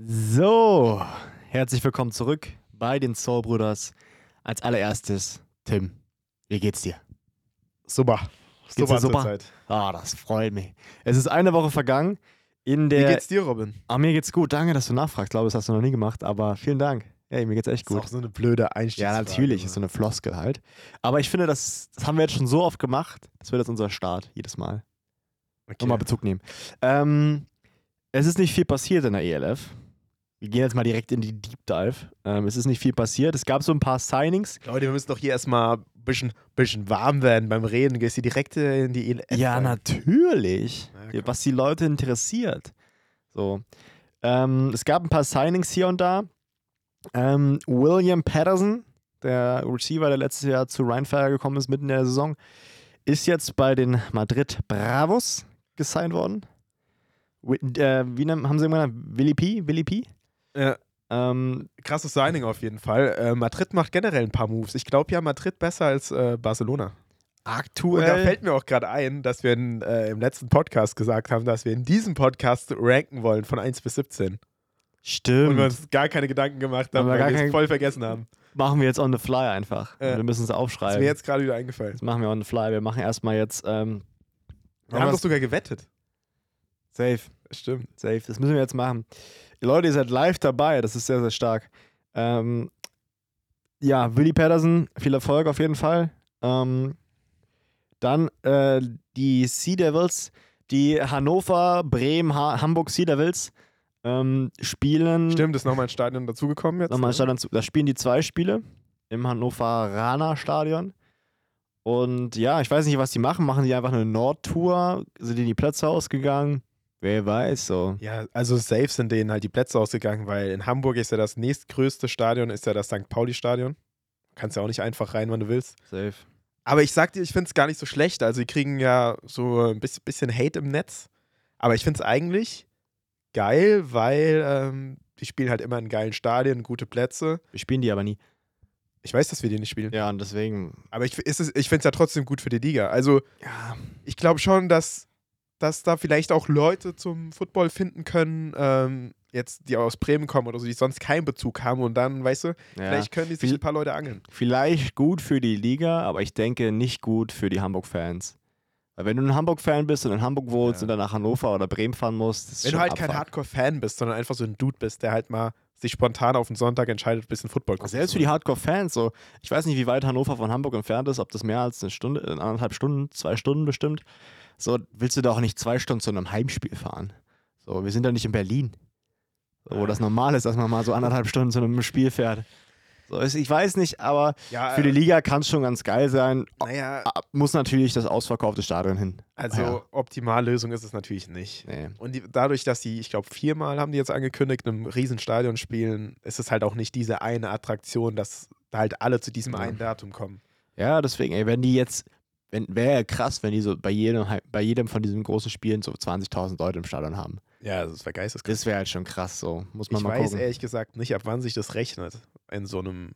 So, herzlich willkommen zurück bei den Soul Brothers. Als allererstes, Tim, wie geht's dir? Super. Geht's dir super? Ah, das freut mich. Es ist eine Woche vergangen. In der Wie geht's dir, Robin? Ah, mir geht's gut. Danke, dass du nachfragst. Ich glaube, das hast du noch nie gemacht, aber vielen Dank. Hey, mir geht's echt Das ist gut. auch so eine blöde Ja, Einstiegsfrage. natürlich, ist so eine Floskel halt. Aber ich finde, das, das haben wir jetzt schon so oft gemacht. Das wird jetzt unser Start jedes Mal. okay. Nochmal Bezug nehmen. Ähm, es ist nicht viel passiert in der ELF. Wir gehen jetzt mal direkt in die Deep Dive. Ähm, es ist nicht viel passiert. Es gab so ein paar Signings. Leute, wir müssen doch hier erstmal ein bisschen, bisschen warm werden beim Reden. Gehst du direkt äh, in die ELF ja, rein? natürlich. Ja, was die Leute interessiert. So. Ähm, es gab ein paar Signings hier und da. Ähm, William Patterson, der Receiver, der letztes Jahr zu Rheinfire gekommen ist, mitten in der Saison, ist jetzt bei den Madrid Bravos gesigned worden. Äh, wie haben sie immer genannt? Willi P? Willi P? Ja, Ähm, krasses Signing auf jeden Fall. Äh, Madrid macht generell ein paar Moves. Ich glaube ja, Madrid besser als äh, Barcelona. Und da aktuell. fällt mir auch gerade ein, dass wir in, äh, im letzten Podcast gesagt haben, dass wir in diesem Podcast ranken wollen von 1 bis 17. Stimmt. Und wir uns gar keine Gedanken gemacht haben, weil wir es voll vergessen haben. machen wir jetzt on the fly einfach. Ja. Wir müssen es Das ist aufschreiben. mir jetzt gerade wieder eingefallen. Das machen wir on the fly. Wir machen erstmal jetzt. Ähm, Wir haben doch sogar gewettet. safe. Stimmt. Safe. Das müssen wir jetzt machen. Leute, ihr seid live dabei. Das ist sehr, sehr stark. Ähm, ja, Willie Patterson, viel Erfolg auf jeden Fall. Ähm, dann äh, die Sea Devils, die Hannover, Bremen, ha Hamburg Sea Devils ähm, spielen. Stimmt, ist nochmal ein Stadion dazugekommen jetzt. Nochmal ne? Stadion zu, da spielen die zwei Spiele im Hannoveraner Stadion. Und ja, ich weiß nicht, was die machen. Machen die einfach eine Nordtour? Sind die in die Plätze ausgegangen? Wer weiß so. Ja, also safe sind denen halt die Plätze ausgegangen, weil in Hamburg ist ja das nächstgrößte Stadion, ist ja das St. Pauli-Stadion. Kannst ja auch nicht einfach rein, wann du willst. Safe. Aber ich sag dir, ich finde es gar nicht so schlecht. Also, die kriegen ja so ein bisschen, Hate im Netz. Aber ich finde es eigentlich geil, weil ähm, die spielen halt immer in geilen Stadien, gute Plätze. Wir spielen die aber nie. Ich weiß, dass wir die nicht spielen. Ja, und deswegen. Aber ich, ist es- ich finde es ja trotzdem gut für die Liga. Also, Ja. ich glaube schon, dass, dass da vielleicht auch Leute zum Football finden können, ähm, jetzt die aus Bremen kommen oder so, die sonst keinen Bezug haben und dann, weißt du, ja. vielleicht können die sich ein paar Leute angeln. Vielleicht gut für die Liga, aber ich denke nicht gut für die Hamburg-Fans. Weil wenn du ein Hamburg-Fan bist und in Hamburg wohnst Ja. und dann nach Hannover oder Bremen fahren musst, Wenn du halt kein Abfuck. Hardcore-Fan bist, sondern einfach so ein Dude bist, der halt mal sich spontan auf den Sonntag entscheidet, ein bisschen Football gucken Selbst für die. Hardcore-Fans, so, ich weiß nicht, wie weit Hannover von Hamburg entfernt ist, ob das mehr als eine Stunde, äh, anderthalb Stunden, zwei Stunden bestimmt. So, willst du doch nicht zwei Stunden zu einem Heimspiel fahren. So, wir sind doch nicht in Berlin. So, wo das normal ist, dass man mal so anderthalb Stunden zu einem Spiel fährt. So, ist, ich weiß nicht, aber Ja, für die äh, Liga kann es schon ganz geil sein. Naja, Ah, Muss natürlich das ausverkaufte Stadion hin. also ja. Optimallösung ist es natürlich nicht. Nee. Und die, dadurch, dass sie, ich glaube, viermal haben die jetzt angekündigt, in einem riesen Stadion spielen, ist es halt auch nicht diese eine Attraktion, dass da halt alle zu diesem Ja. einen Datum kommen. Ja, deswegen, ey, wenn die jetzt, wäre ja krass, wenn die so bei jedem, bei jedem von diesen großen Spielen so 20.000 Leute im Stadion haben. Ja, das wäre geisteskrank. Das wäre halt schon krass, so. Muss man Ich mal weiß gucken. ehrlich gesagt nicht, ab wann sich das rechnet. In so einem.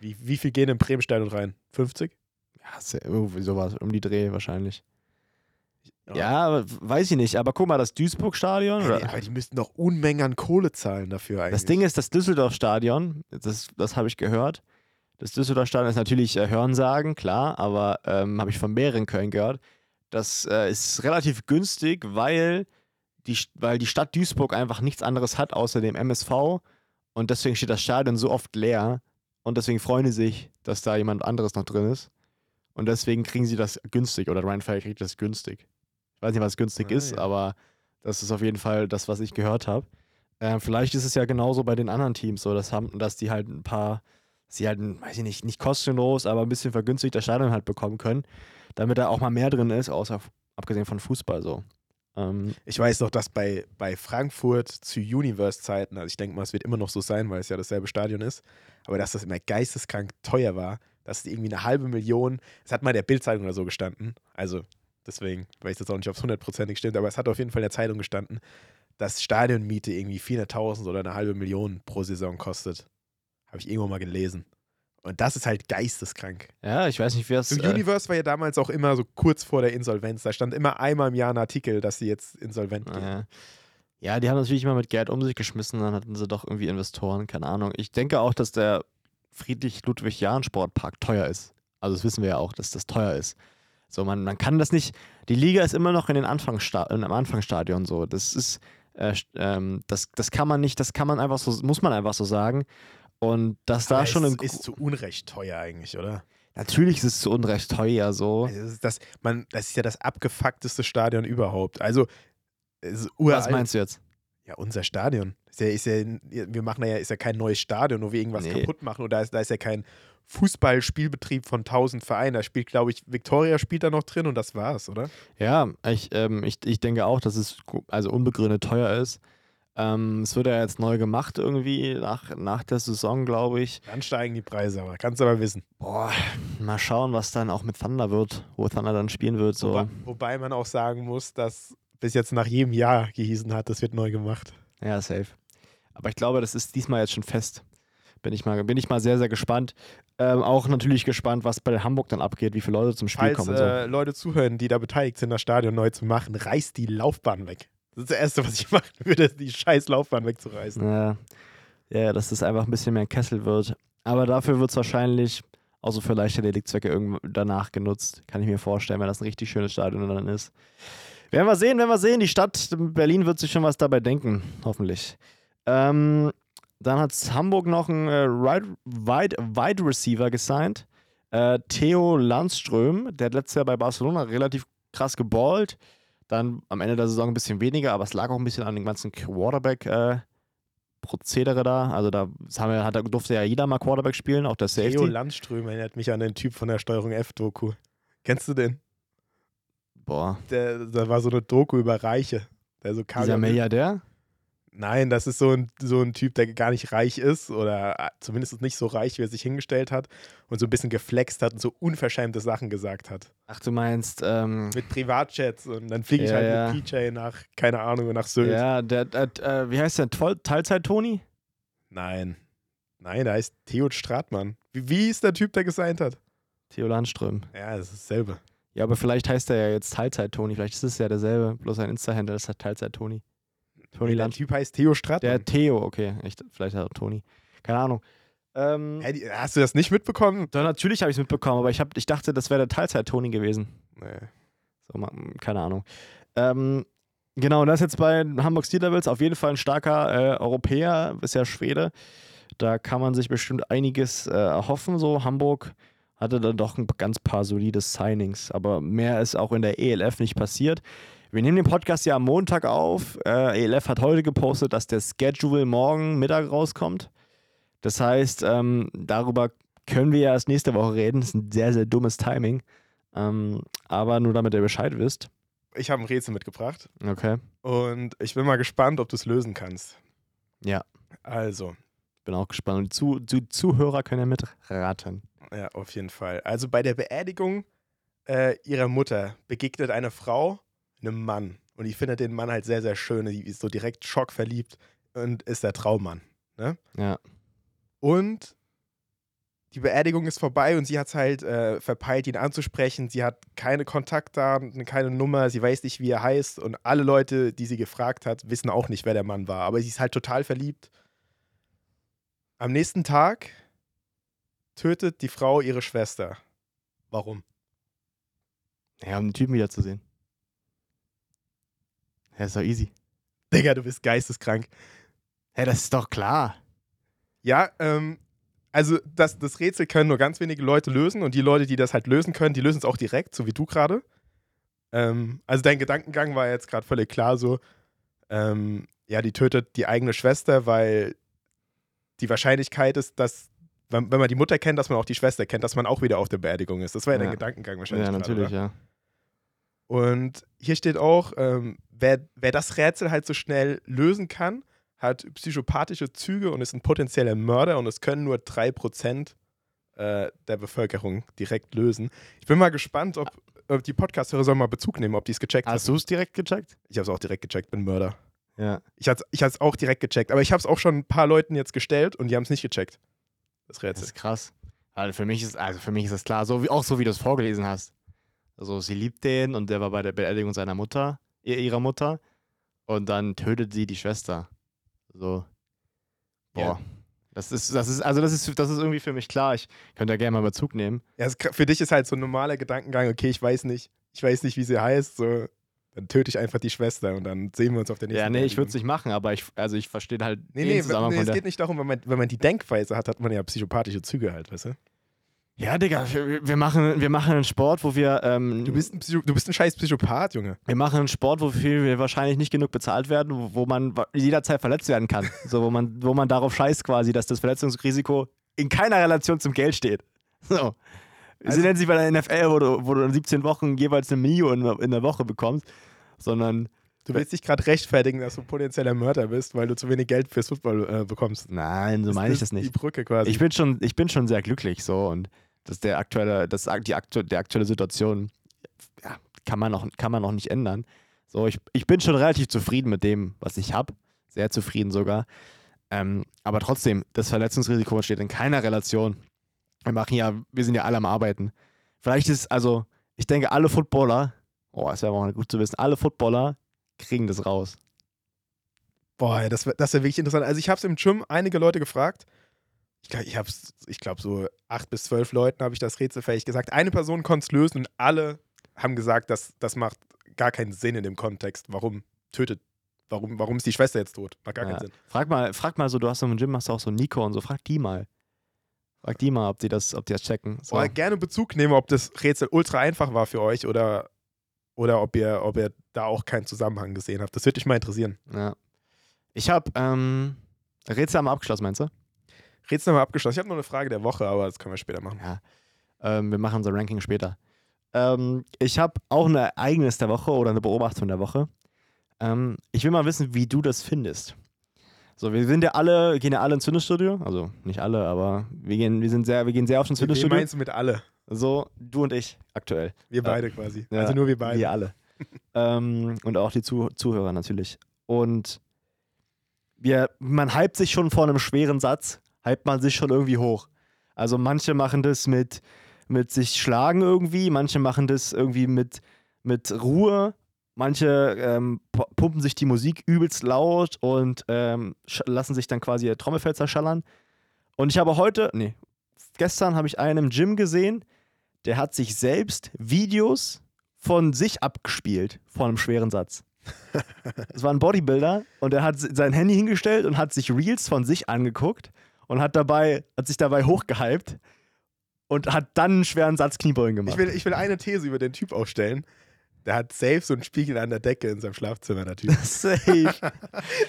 Wie, wie viel gehen im Bremen-Stadion rein? 50? Ja, irgendwie sowas, um die Dreh wahrscheinlich. Ja, weiß ich nicht. Aber guck mal, das Duisburg-Stadion. Oder- aber die müssten doch Unmengen an Kohle zahlen dafür eigentlich. Das Ding ist, das Düsseldorf-Stadion, das, das habe ich gehört. Das Düsseldorf-Stadion ist natürlich äh, Hörensagen, klar, aber ähm, habe ich von mehreren Köln gehört. Das äh, ist relativ günstig, weil die, weil die Stadt Duisburg einfach nichts anderes hat außer dem MSV und deswegen steht das Stadion so oft leer und deswegen freuen die sich, dass da jemand anderes noch drin ist. Und deswegen kriegen sie das günstig oder Rheinfire kriegt das günstig. Ich weiß nicht, was günstig Ah, ist, ja. aber das ist auf jeden Fall das, was ich gehört habe. Ähm, vielleicht ist es ja genauso bei den anderen Teams so, dass, haben, dass die halt ein paar, sie halt, weiß ich nicht, nicht kostenlos, aber ein bisschen vergünstigt das Stadion halt bekommen können, damit da auch mal mehr drin ist, außer abgesehen von Fußball so. Ähm, Ich weiß doch, dass bei, bei Frankfurt zu Universe-Zeiten, also ich denke mal, es wird immer noch so sein, weil es ja dasselbe Stadion ist, aber dass das immer geisteskrank teuer war, dass es irgendwie eine halbe Million, es hat mal der Bildzeitung oder so gestanden, also deswegen weiß ich jetzt auch nicht, ob es hundertprozentig stimmt, aber es hat auf jeden Fall in der Zeitung gestanden, dass Stadionmiete irgendwie 400.000 oder eine halbe Million pro Saison kostet. Habe ich irgendwo mal gelesen. Und das ist halt geisteskrank. ja, ich weiß nicht, wer es. So Äh, Universe war ja damals auch immer so kurz vor der Insolvenz. Da stand immer einmal im Jahr ein Artikel, dass sie jetzt insolvent gehen. äh, Ja, die haben natürlich immer mit Geld um sich geschmissen, dann hatten sie doch irgendwie Investoren, keine Ahnung. Ich denke auch, dass der Friedrich-Ludwig-Jahn-Sportpark teuer ist. Also das wissen wir ja auch, dass das teuer ist. So, man, man kann das nicht. Die Liga ist immer noch in den Anfangssta im Anfangsstadion so. Das ist, äh, ähm, das, das kann man nicht, das kann man einfach so, muss man einfach so sagen. Und dass da schon ein ist zu Unrecht teuer eigentlich, oder? Natürlich ist es zu Unrecht teuer so. Also das, ist das, man, das ist ja das abgefuckteste Stadion überhaupt. Also, ist Was meinst du jetzt? Ja, unser Stadion. Ist ja, ist ja, wir machen ja, ist ja kein neues Stadion, wo wir irgendwas Nee. kaputt machen. Oder da ist, da ist ja kein Fußballspielbetrieb von 1000 Vereinen. Da spielt, glaube ich, Victoria spielt da noch drin und das war's, oder? Ja, ich, ähm, ich, ich denke auch, dass es also unbegründet teuer ist. Ähm, es wird ja jetzt neu gemacht irgendwie nach, nach der Saison, glaube ich. Dann steigen die Preise, aber kannst du aber wissen. Boah, mal schauen, was dann auch mit Thunder wird, wo Thunder dann spielen wird. So. Wobei, wobei man auch sagen muss, dass bis jetzt nach jedem Jahr gehießen hat, das wird neu gemacht. Ja, safe. Aber ich glaube, das ist diesmal jetzt schon fest. Bin ich mal, bin ich mal sehr, sehr gespannt. Ähm, auch natürlich gespannt, was bei Hamburg dann abgeht, wie viele Leute zum Spiel Falls kommen. und so. äh, Leute zuhören, die da beteiligt sind, das Stadion neu zu machen, reißt die Laufbahn weg. Das ist das Erste, was ich machen würde, die scheiß Laufbahn wegzureißen. Ja, ja, dass das einfach ein bisschen mehr Kessel wird. Aber dafür wird es wahrscheinlich, außer für leichte Deliktzwecke, irgendwann danach genutzt. Kann ich mir vorstellen, wenn das ein richtig schönes Stadion dann ist. Werden wir sehen, werden wir sehen. Die Stadt Berlin wird sich schon was dabei denken, hoffentlich. Ähm, dann hat Hamburg noch einen äh, Wide, Wide, Wide Receiver gesigned. Äh, Theo Landström, der hat letztes Jahr bei Barcelona relativ krass geballt. Dann am Ende der Saison ein bisschen weniger, aber es lag auch ein bisschen an dem ganzen Quarterback-Prozedere da. Also da haben wir, hat, durfte ja jeder mal Quarterback spielen, auch der Theo Safety. Landström erinnert mich an den Typ von der Steuerung F-Doku. Kennst du den? Boah, Der, da war so eine Doku über Reiche. Der so dieser ja- Milliardär? Nein, das ist so ein, so ein Typ, der gar nicht reich ist oder äh, zumindest nicht so reich, wie er sich hingestellt hat und so ein bisschen geflext hat und so unverschämte Sachen gesagt hat. Ach, du meinst, ähm, Mit Privatjets und dann fliege ich Ja, halt ja. mit PJ nach, keine Ahnung, nach Sylt. ja, der, der, äh, wie heißt der? Teilzeit-Toni? Nein. Nein, da heißt Theo Stratmann. Wie, wie ist der Typ, der gesigned hat? Theo Landström. Ja, das ist dasselbe. Ja, aber vielleicht heißt er ja jetzt Teilzeit-Toni. Vielleicht ist es ja derselbe, bloß sein Insta-Handle ist halt Teilzeit-Toni. Toni der Land. Typ heißt Theo Stratmann. Der Theo, okay. Ich, vielleicht hat er Toni. Keine Ahnung. Ähm, Hä, die- hast du das nicht mitbekommen? doch, natürlich habe ich es mitbekommen, aber ich, hab, ich dachte, das wäre der Teilzeit-Toni gewesen. Nee. So, ma- keine Ahnung. Ähm, genau, und das ist jetzt bei Hamburg Steel Devils auf jeden Fall ein starker äh, Europäer, ist ja Schwede. Da kann man sich bestimmt einiges äh, erhoffen. So, Hamburg hatte dann doch ein ganz paar solide Signings, aber mehr ist auch in der ELF nicht passiert. Wir nehmen den Podcast ja am Montag auf. Äh, ELF hat heute gepostet, dass der Schedule morgen Mittag rauskommt. Das heißt, ähm, darüber können wir ja erst nächste Woche reden. Das ist ein sehr, sehr dummes Timing. Ähm, aber nur damit ihr Bescheid wisst. Ich habe ein Rätsel mitgebracht Okay. und ich bin mal gespannt, ob du es lösen kannst. Ja. Also, Bin auch gespannt. Und die, Zu die Zuhörer können ja mitraten. ja, auf jeden Fall. Also bei der Beerdigung äh, ihrer Mutter begegnet eine Frau einem Mann und die findet den Mann halt sehr, sehr schön. Die ist so direkt schockverliebt und ist der Traummann. Ja. Und die Beerdigung ist vorbei und sie hat es halt äh, verpeilt, ihn anzusprechen. Sie hat keine Kontaktdaten, keine Nummer, sie weiß nicht, wie er heißt. Und alle Leute, die sie gefragt hat, wissen auch nicht, wer der Mann war. Aber sie ist halt total verliebt. Am nächsten Tag tötet die Frau ihre Schwester. Warum? Ja, um den Typen wiederzusehen. Ja, ist doch easy. Digga, du bist geisteskrank. Hä, das ist doch klar. Ja, ähm, also das, das Rätsel können nur ganz wenige Leute lösen und die Leute, die das halt lösen können, die lösen es auch direkt, so wie du gerade. Ähm, also dein Gedankengang war jetzt gerade völlig klar so, ähm, ja, die tötet die eigene Schwester, weil die Wahrscheinlichkeit ist, dass, wenn, wenn man die Mutter kennt, dass man auch die Schwester kennt, dass man auch wieder auf der Beerdigung ist. Das war ja, dein Ja. Gedankengang wahrscheinlich. Ja, natürlich, oder? ja. Und hier steht auch, ähm, wer, wer das Rätsel halt so schnell lösen kann, hat psychopathische Züge und ist ein potenzieller Mörder und es können nur 3% äh, der Bevölkerung direkt lösen. Ich bin mal gespannt, ob, ob die Podcast-Hörer sollen mal Bezug nehmen, ob die es gecheckt Hast haben. du es direkt gecheckt? Ich habe es auch direkt gecheckt, bin Mörder. Ja. Ich habe es auch direkt gecheckt, aber ich habe es auch schon ein paar Leuten jetzt gestellt und die haben es nicht gecheckt. Das Das Rätsel. ist krass. Also für mich ist, also für mich ist das klar, so wie, auch so wie du es vorgelesen hast. Also sie liebt den und der war bei der Beerdigung seiner Mutter, ihr- ihrer Mutter. und dann tötet sie die Schwester. So. Boah. Ja. Das ist, das ist, also das ist, das ist irgendwie für mich klar. Ich könnte da gerne mal Bezug nehmen. Ja, für dich ist halt so ein normaler Gedankengang, okay, ich weiß nicht, ich weiß nicht, wie sie heißt, so, dann töte ich einfach die Schwester und dann sehen wir uns auf der nächsten Ja, nee, ich würde es nicht machen, aber ich, also ich verstehe halt Nee, nee, nee es geht nicht darum, wenn man, wenn man die Denkweise hat, hat man ja psychopathische Züge halt, weißt du? Ja, Digga, wir, machen, wir machen einen Sport, wo wir, ähm, Du bist ein, Psycho du bist ein scheiß Psychopath, Junge. wir machen einen Sport, wofür wir wahrscheinlich nicht genug bezahlt werden, wo, man jederzeit verletzt werden kann. so, wo man, wo man darauf scheißt quasi, dass das Verletzungsrisiko in keiner Relation zum Geld steht. So. Also- Sie nennen sich bei der NFL, wo du, wo du in 17 Wochen jeweils eine Mio in, in der Woche bekommst, sondern Du willst dich gerade rechtfertigen, dass du potenzieller Mörder bist, weil du zu wenig Geld fürs Football äh, bekommst. nein, so meine ich das Die nicht. Brücke quasi. Ich bin schon, ich bin schon sehr glücklich so und das der aktuelle, das die aktu der aktuelle Situation ja, kann man noch, kann man noch nicht ändern. So, ich, ich bin schon relativ zufrieden mit dem, was ich habe, sehr zufrieden sogar. Ähm, aber trotzdem, das Verletzungsrisiko steht in keiner Relation. Wir machen ja, wir sind ja alle am Arbeiten. Vielleicht ist, also, ich denke, alle Footballer, oh, das wäre auch gut zu wissen, alle Footballer kriegen das raus. Boah, das, wär- das wäre wirklich interessant. Also ich habe es im Gym einige Leute gefragt. Ich glaube, ich, hab's- ich glaube, so acht bis zwölf Leuten habe ich das rätselfähig gesagt. Eine Person konnte es lösen und alle haben gesagt, dass das macht gar keinen Sinn in dem Kontext. Warum tötet, warum, warum ist die Schwester jetzt tot? Macht gar Ja. keinen Sinn. Frag mal, frag mal so, du hast so im Gym, hast du auch so Nico und so, frag die mal. Frag die mal, ob die das, ob die das checken. So. Boah, gerne Bezug nehmen, ob das Rätsel ultra einfach war für euch oder, oder ob, ihr, ob ihr da auch keinen Zusammenhang gesehen habt. Das würde mich mal interessieren. Ja. Ich habe ähm, Rätsel haben wir abgeschlossen, meinst du? Rätsel haben wir abgeschlossen. Ich habe noch eine Frage der Woche, aber das können wir später machen. Ja. Ähm, wir machen unser Ranking später. Ähm, ich habe auch ein Ereignis der Woche oder eine Beobachtung der Woche. Ähm, ich will mal wissen, wie du das findest. So, wir sind ja alle, gehen ja alle ins Fitnessstudio. Also nicht alle, aber wir gehen, wir sind sehr, wir gehen sehr oft ins Wen Fitnessstudio. meinst du mit alle? So, du und ich aktuell. Wir beide quasi. Ja, also nur wir beide. Wir alle. ähm, und auch die Zuh Zuhörer natürlich. Und wir, man hypt sich schon vor einem schweren Satz, hypt man sich schon irgendwie hoch. Also manche machen das mit, mit sich schlagen irgendwie, manche machen das irgendwie mit, mit Ruhe, manche ähm, pu- pumpen sich die Musik übelst laut und ähm, lassen sich dann quasi ihr Trommelfell zerschallern. Und ich habe heute, nee, gestern habe ich einen im Gym gesehen, der hat sich selbst Videos von sich abgespielt vor einem schweren Satz. Es war ein Bodybuilder und er hat sein Handy hingestellt und hat sich Reels von sich angeguckt und hat dabei, hat sich dabei hochgehypt und hat dann einen schweren Satz Kniebeugen gemacht. Ich will, ich will eine These über den Typ aufstellen. Der hat safe so einen Spiegel an der Decke in seinem Schlafzimmer, der Typ. safe,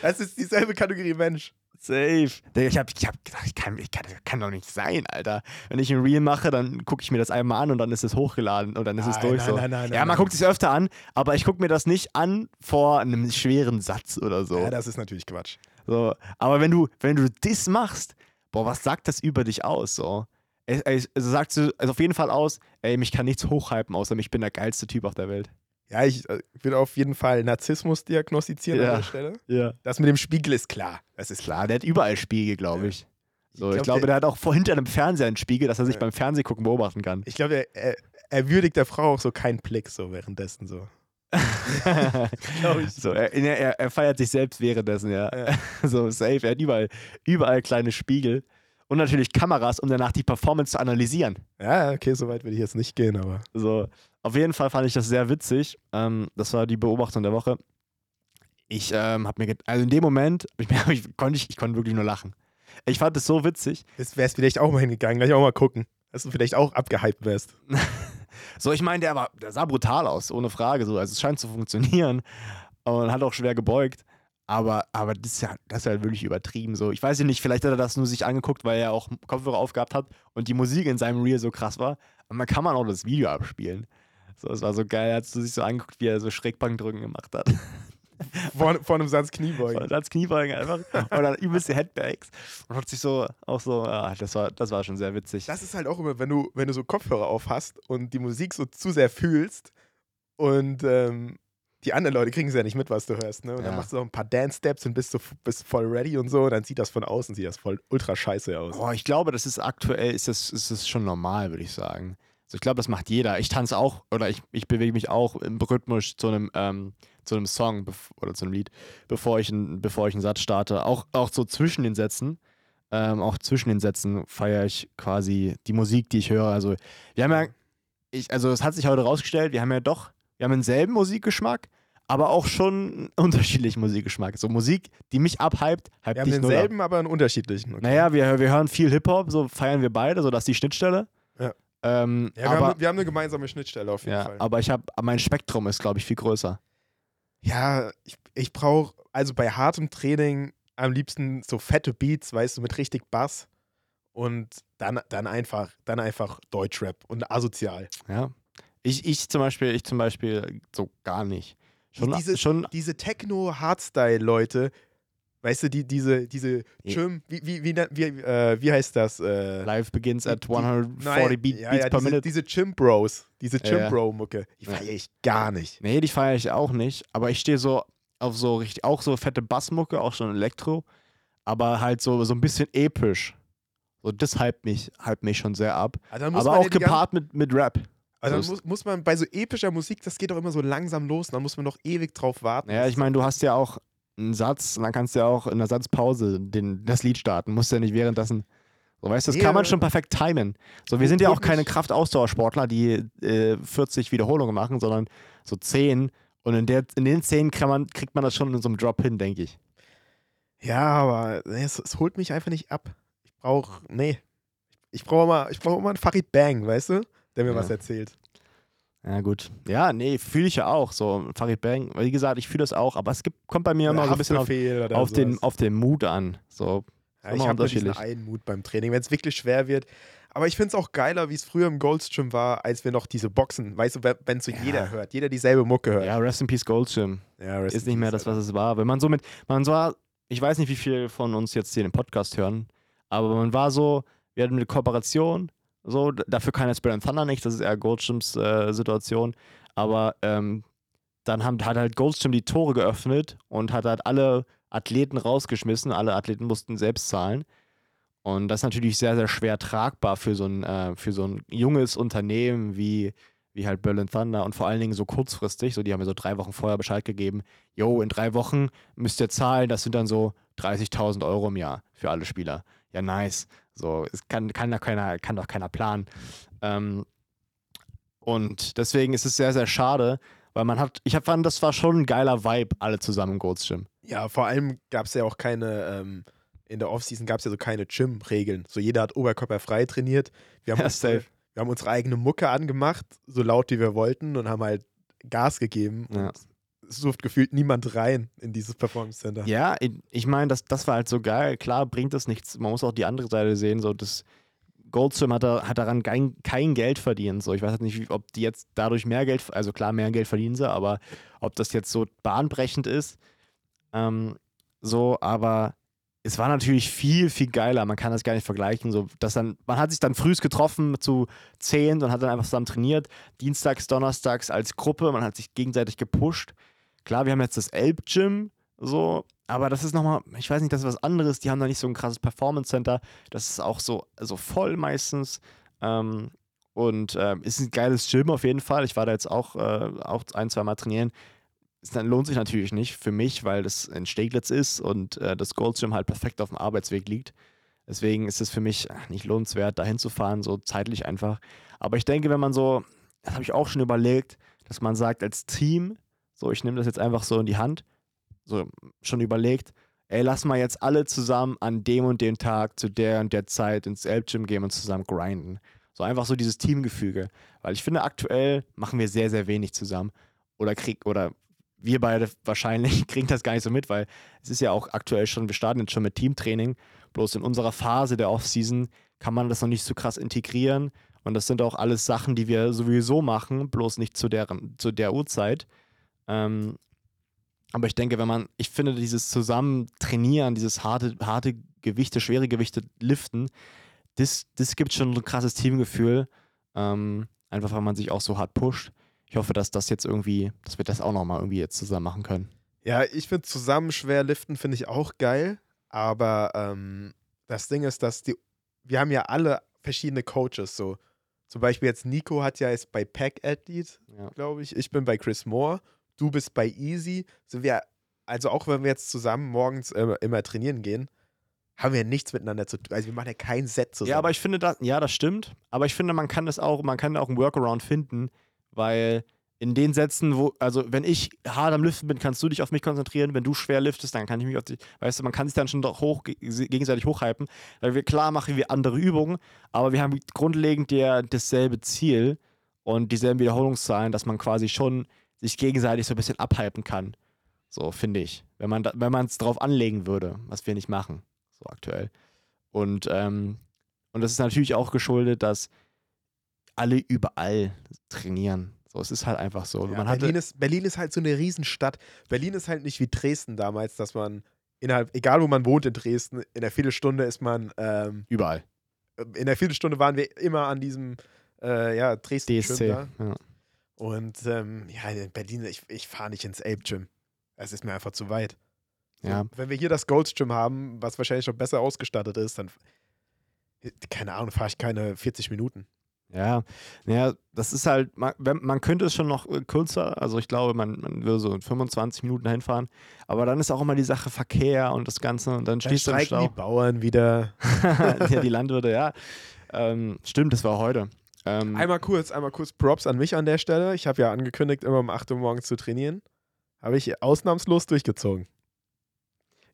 Das ist dieselbe Kategorie Mensch. safe. Ich habe ich hab gedacht, ich kann, ich kann, das kann doch nicht sein, Alter. Wenn ich ein Reel mache, dann gucke ich mir das einmal an und dann ist es hochgeladen und dann ist es Nein, durch nein, so. nein, nein, ja, man guckt sich öfter an, aber ich gucke mir das nicht an vor einem schweren Satz oder so. Ja, das ist natürlich Quatsch. So, aber wenn du, wenn du das machst, boah, was sagt das über dich aus? So? Es, es, es sagt also auf jeden Fall aus, ey, mich kann nichts hochhypen, außer ich bin der geilste Typ auf der Welt. Ja, ich äh, würde auf jeden Fall Narzissmus diagnostizieren Ja. an der Stelle. Ja. Das mit dem Spiegel ist klar. Das ist klar. Der hat überall Spiegel, glaube ich. So, ich, glaub, glaube, der- der, hat auch vor hinter einem Fernseher einen Spiegel, dass er sich Ja. beim Fernsehgucken beobachten kann. Ich glaube, er, er, er würdigt der Frau auch so keinen Blick so währenddessen so. Glaub ich. so, er, er, er feiert sich selbst währenddessen, ja. Ja. So safe, er hat überall, überall kleine Spiegel. Und natürlich Kameras, um danach die Performance zu analysieren. Ja, okay, so weit würde ich jetzt nicht gehen, aber. So, auf jeden Fall fand ich das sehr witzig. Ähm, das war die Beobachtung der Woche. Ich ähm, habe mir, also in dem Moment, ich, ich, konnte ich, ich konnte wirklich nur lachen. Ich fand es so witzig. Jetzt wärst vielleicht auch mal hingegangen, gleich auch mal gucken. Dass du vielleicht auch abgehypt wärst. So, ich meine, der war, der sah brutal aus, ohne Frage. So, also es scheint zu funktionieren und hat auch schwer gebeugt. Aber, aber das ist ja, das ist ja wirklich übertrieben. So, ich weiß ja nicht, vielleicht hat er das nur sich angeguckt, weil er auch Kopfhörer aufgehabt hat und die Musik in seinem Reel so krass war. Aber man kann man auch das Video abspielen. So, es war so geil, als du sich so angeguckt, wie er so Schrägbankdrücken gemacht hat. Vor, vor einem Satz Kniebeugen. Und als Kniebeugen einfach. Und dann übelste Headbags. Und hat sich so auch so, ah, das war, das war schon sehr witzig. Das ist halt auch immer, wenn du, wenn du so Kopfhörer auf hast und die Musik so zu sehr fühlst und ähm, die anderen Leute kriegen es ja nicht mit, was du hörst, ne? Und dann Ja. machst du noch ein paar Dance-Steps und bist, so, bist voll ready und so, und dann sieht das von außen, sieht das voll ultra scheiße aus. Boah, ich glaube, das ist aktuell, ist das, ist das schon normal, würde ich sagen. So, ich glaube, das macht jeder. Ich tanze auch oder ich, ich bewege mich auch im Rhythmus zu einem, ähm, zu einem Song oder zu einem Lied, bevor ich, ein, bevor ich einen Satz starte. Auch, auch so zwischen den Sätzen. Ähm, auch zwischen den Sätzen feiere ich quasi die Musik, die ich höre. Also, wir haben ja, ich, also es hat sich heute rausgestellt, wir haben ja doch, wir haben denselben Musikgeschmack, aber auch schon unterschiedlichen Musikgeschmack. So Musik, die mich abhypt, hypt Wir haben null ab. denselben, aber einen unterschiedlichen. Okay. Naja, wir, wir hören viel Hip-Hop, so feiern wir beide, so dass die Schnittstelle. Ja. Ähm, Ja, wir, aber, haben, wir haben eine gemeinsame Schnittstelle auf jeden ja, Fall. aber ich habe, mein Spektrum ist, glaube ich, viel größer. Ja, ich, ich brauche, also bei hartem Training am liebsten so fette Beats, weißt du, mit richtig Bass. Und dann, dann einfach, dann einfach Deutschrap und asozial. Ja. Ich, ich zum Beispiel, ich zum Beispiel so gar nicht. Schon, Diese- schon Diese Techno-Hardstyle-Leute, weißt du, die, diese, diese. Chim, wie, wie, wie, wie, äh, wie heißt das? Äh, live begins die- at die- 140 nein, Beat, ja, Beats ja, per diese, Minute. Diese Chimp-Bros, diese Ja, ja. Chimp-Bro-Mucke, die Ja. feiere ich gar nicht. Nee, die feiere ich auch nicht. Aber ich stehe so auf so richtig, auch so fette Bassmucke, auch schon Elektro, aber halt so, so ein bisschen episch. So, das hypt mich, hypt mich schon sehr ab. Also Aber auch die gepaart mit, mit Rap. Also dann muss, muss man bei so epischer Musik, das geht doch immer so langsam los, dann muss man noch ewig drauf warten. Ja, ich meine, du hast ja auch einen Satz und dann kannst du ja auch in der Satzpause den, das Lied starten. Musst ja nicht währenddessen. So, weißt du, das Nee, kann man äh, schon perfekt timen. So, wir sind ja auch keine Kraftausdauersportler, die äh, 40 Wiederholungen machen, sondern so 10. Und in, der, in den 10 kann man, kriegt man das schon in so einem Drop hin, denke ich. Ja, aber es, es holt mich einfach nicht ab. Ich brauche, nee. Ich brauche ich brauche mal einen Farid Bang, weißt du? Der mir Ja. was erzählt. Ja, gut. Ja, nee, fühle ich ja auch. So, Farid Bang, wie gesagt, ich fühle das auch, aber es gibt, kommt bei mir immer so ein bisschen auf, auf, den, auf den Mut an. So, ja, ich habe diesen einen Mut beim Training, wenn es wirklich schwer wird. Aber ich finde es auch geiler, wie es früher im Goldstream war, als wir noch diese Boxen, weißt du, wenn so Ja. jeder hört, jeder dieselbe Mucke hört. ja, Rest in Peace Goldschirm. Ja, ist nicht mehr das, was es war. Wenn man so mit, man war, ich weiß nicht, wie viele von uns jetzt hier den Podcast hören, aber man war so, wir hatten eine Kooperation, so, dafür kann jetzt Brand Thunder nicht, das ist eher Goldstims äh, Situation, aber ähm, dann haben, hat halt Goldstream die Tore geöffnet und hat halt alle Athleten rausgeschmissen, alle Athleten mussten selbst zahlen. Und das ist natürlich sehr, sehr schwer tragbar für so ein, äh, für so ein junges Unternehmen wie, wie halt Berlin Thunder und vor allen Dingen so kurzfristig, so die haben mir so drei Wochen vorher Bescheid gegeben, yo, in drei Wochen müsst ihr zahlen, das sind dann so 30.000 Euro im Jahr für alle Spieler. Ja, nice. So, es kann, kann, doch, keiner, kann doch keiner planen. Ähm, und deswegen ist es sehr, sehr schade, weil man hat, ich fand, das war schon ein geiler Vibe, alle zusammen im Goldschirm. Ja, vor allem gab es ja auch keine, ähm, in der Offseason gab es ja so keine Gym-Regeln. So jeder hat oberkörperfrei trainiert. Wir haben, Ja, unsere, wir haben unsere eigene Mucke angemacht, so laut wie wir wollten und haben halt Gas gegeben. Ja. Und durfte gefühlt niemand rein in dieses Performance Center. Ja, ich, meine, das, das war halt so geil. Klar bringt das nichts. Man muss auch die andere Seite sehen. So, das Goldstream hat, da, hat daran kein, kein Geld verdient. So, ich weiß halt nicht, ob die jetzt dadurch mehr Geld, also klar, mehr Geld verdienen sie, aber ob das jetzt so bahnbrechend ist. Ähm, so, aber es war natürlich viel, viel geiler. Man kann das gar nicht vergleichen. So, dass dann, man hat sich dann frühs getroffen zu zehn und hat dann einfach zusammen trainiert. Dienstags, donnerstags als Gruppe. Man hat sich gegenseitig gepusht. Klar, wir haben jetzt das Elb-Gym, so, aber das ist nochmal, ich weiß nicht, das ist was anderes. Die haben da nicht so ein krasses Performance Center. Das ist auch so, so voll meistens. Ähm, und ähm, ist ein geiles Gym auf jeden Fall. Ich war da jetzt auch, äh, auch ein, zwei Mal trainieren. Es lohnt sich natürlich nicht für mich, weil das in Steglitz ist und äh, das Gold Gym halt perfekt auf dem Arbeitsweg liegt. Deswegen ist es für mich nicht lohnenswert, da hinzufahren, so zeitlich einfach. Aber ich denke, wenn man so, das habe ich auch schon überlegt, dass man sagt, als Team, so, ich nehme das jetzt einfach so in die Hand, so schon überlegt, ey, lass mal jetzt alle zusammen an dem und dem Tag zu der und der Zeit ins Elb-Gym gehen und zusammen grinden. So einfach so dieses Teamgefüge. Weil ich finde, aktuell machen wir sehr, sehr wenig zusammen. Oder krieg, oder wir beide wahrscheinlich kriegen das gar nicht so mit, weil es ist ja auch aktuell schon, wir starten jetzt schon mit Teamtraining. Bloß in unserer Phase der Offseason kann man das noch nicht so krass integrieren. Und das sind auch alles Sachen, die wir sowieso machen, bloß nicht zu der, zu der Uhrzeit. Ähm, aber ich denke, wenn man, ich finde, dieses zusammen trainieren, dieses harte, harte Gewichte, schwere Gewichte liften, das, das gibt schon so ein krasses Teamgefühl. Ähm, einfach weil man sich auch so hart pusht. Ich hoffe, dass das jetzt irgendwie, dass wir das auch nochmal irgendwie jetzt zusammen machen können. Ja, ich finde zusammen schwer liften finde ich auch geil, aber ähm, das Ding ist, dass die, wir haben ja alle verschiedene Coaches so. zum Beispiel jetzt Nico hat ja ist bei Pack Athlete, Ja. glaube ich. Ich bin bei Chris Moore. Du bist bei Easy. Sind wir, also auch wenn wir jetzt zusammen morgens äh, immer trainieren gehen, haben wir nichts miteinander zu tun. Also wir machen ja kein Set zusammen. Ja, aber ich finde das, ja, das stimmt. Aber ich finde, man kann das auch, man kann auch einen Workaround finden, weil in den Sätzen, wo, also wenn ich hart am Lüften bin, kannst du dich auf mich konzentrieren. Wenn du schwer liftest, dann kann ich mich auf dich, weißt du, man kann sich dann schon hoch, gegenseitig hochhypen, weil wir klar machen wir andere Übungen, aber wir haben grundlegend der, dasselbe Ziel und dieselben Wiederholungszahlen, dass man quasi schon sich gegenseitig so ein bisschen abhypen kann. So, finde ich. Wenn man da, wenn man es drauf anlegen würde, was wir nicht machen, so aktuell. Und, ähm, und das ist natürlich auch geschuldet, dass alle überall trainieren. So, es ist halt einfach so. Ja, Berlin, ist, Berlin ist halt so eine Riesenstadt. Berlin ist halt nicht wie Dresden damals, dass man innerhalb, egal wo man wohnt in Dresden, in der Viertelstunde ist man, ähm, überall. in der Viertelstunde waren wir immer an diesem, äh, ja, Dresden DSC. Ja. Und ähm, ja, in Berlin, ich, ich fahre nicht ins Ape Gym. Es ist mir einfach zu weit. Ja. Wenn wir hier das Gold's Gym haben, was wahrscheinlich schon besser ausgestattet ist, dann, keine Ahnung, fahre ich keine 40 Minuten. Ja, ja, das ist halt, man, man könnte es schon noch äh, kürzer, also ich glaube, man, man würde so in 25 Minuten hinfahren, aber dann ist auch immer die Sache Verkehr und das Ganze und dann Dann stehst du im streiken die Stau. Bauern wieder. ja, die Landwirte, ja. Ähm, stimmt, das war heute. Ähm, Einmal kurz, einmal kurz Props an mich an der Stelle. Ich habe ja angekündigt, immer um 8 Uhr morgens zu trainieren. Habe ich ausnahmslos durchgezogen.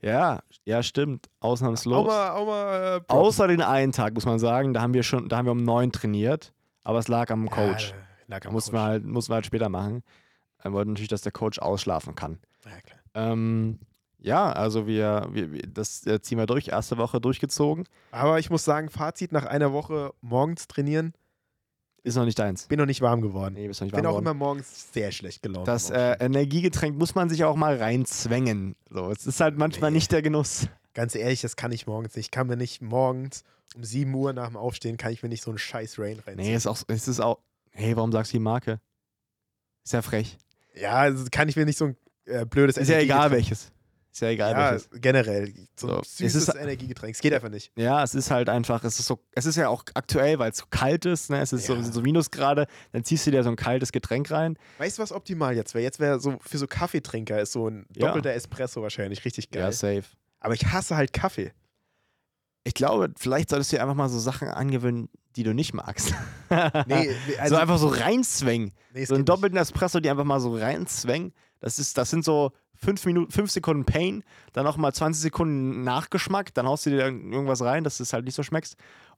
ja, ja, stimmt, ausnahmslos. Auch mal, auch mal äh. Außer den einen Tag, muss man sagen, da haben wir schon, da haben wir um neun trainiert, aber es lag am Coach. Ja, lag am mussten Coach. wir, halt, mussten wir halt später machen. Wir wollten natürlich, dass der Coach ausschlafen kann. Ja, klar. Ähm, ja, also wir, wir, wir das äh, ziehen wir durch, erste Woche durchgezogen. Aber ich muss sagen, Fazit nach einer Woche morgens trainieren, Ist noch nicht deins. bin noch nicht warm geworden. Nee, bist noch nicht bin warm auch geworden. immer morgens sehr schlecht gelaunt. Das äh. Energiegetränk muss man sich auch mal reinzwängen. So, es ist halt manchmal Nee. nicht der Genuss. Ganz ehrlich, das kann ich morgens nicht. Ich kann mir nicht morgens um 7 Uhr nach dem Aufstehen, kann ich mir nicht so einen scheiß Rain reinziehen. Nee, ist auch, es ist auch. Hey, warum sagst du die Marke? Ist ja frech. Ja, also kann ich mir nicht so ein äh, blödes Ist ja egal welches. Ist ja egal Ja, welches. generell. So, So, es süßes ist- Energiegetränk. Es geht einfach nicht. Ja, es ist halt einfach, es ist so, es ist ja auch aktuell, weil es so kalt ist, ne? Es ist Ja. so, so Minusgrade, dann ziehst du dir so ein kaltes Getränk rein. Weißt du, was optimal jetzt wäre? Jetzt wäre so für so Kaffeetrinker ist so ein Ja. doppelter Espresso wahrscheinlich richtig geil. Ja, safe. Aber ich hasse halt Kaffee. Ich glaube, vielleicht solltest du dir einfach mal so Sachen angewöhnen, die du nicht magst. Nee, also, so einfach so reinzwängen. nee, es So einen geht nicht. doppelten Espresso, die einfach mal so reinzwängen. Das, ist, das sind so fünf, Minuten, fünf Sekunden Pain, dann nochmal 20 Sekunden Nachgeschmack, dann haust du dir irgend- irgendwas rein, dass es halt nicht so schmeckst.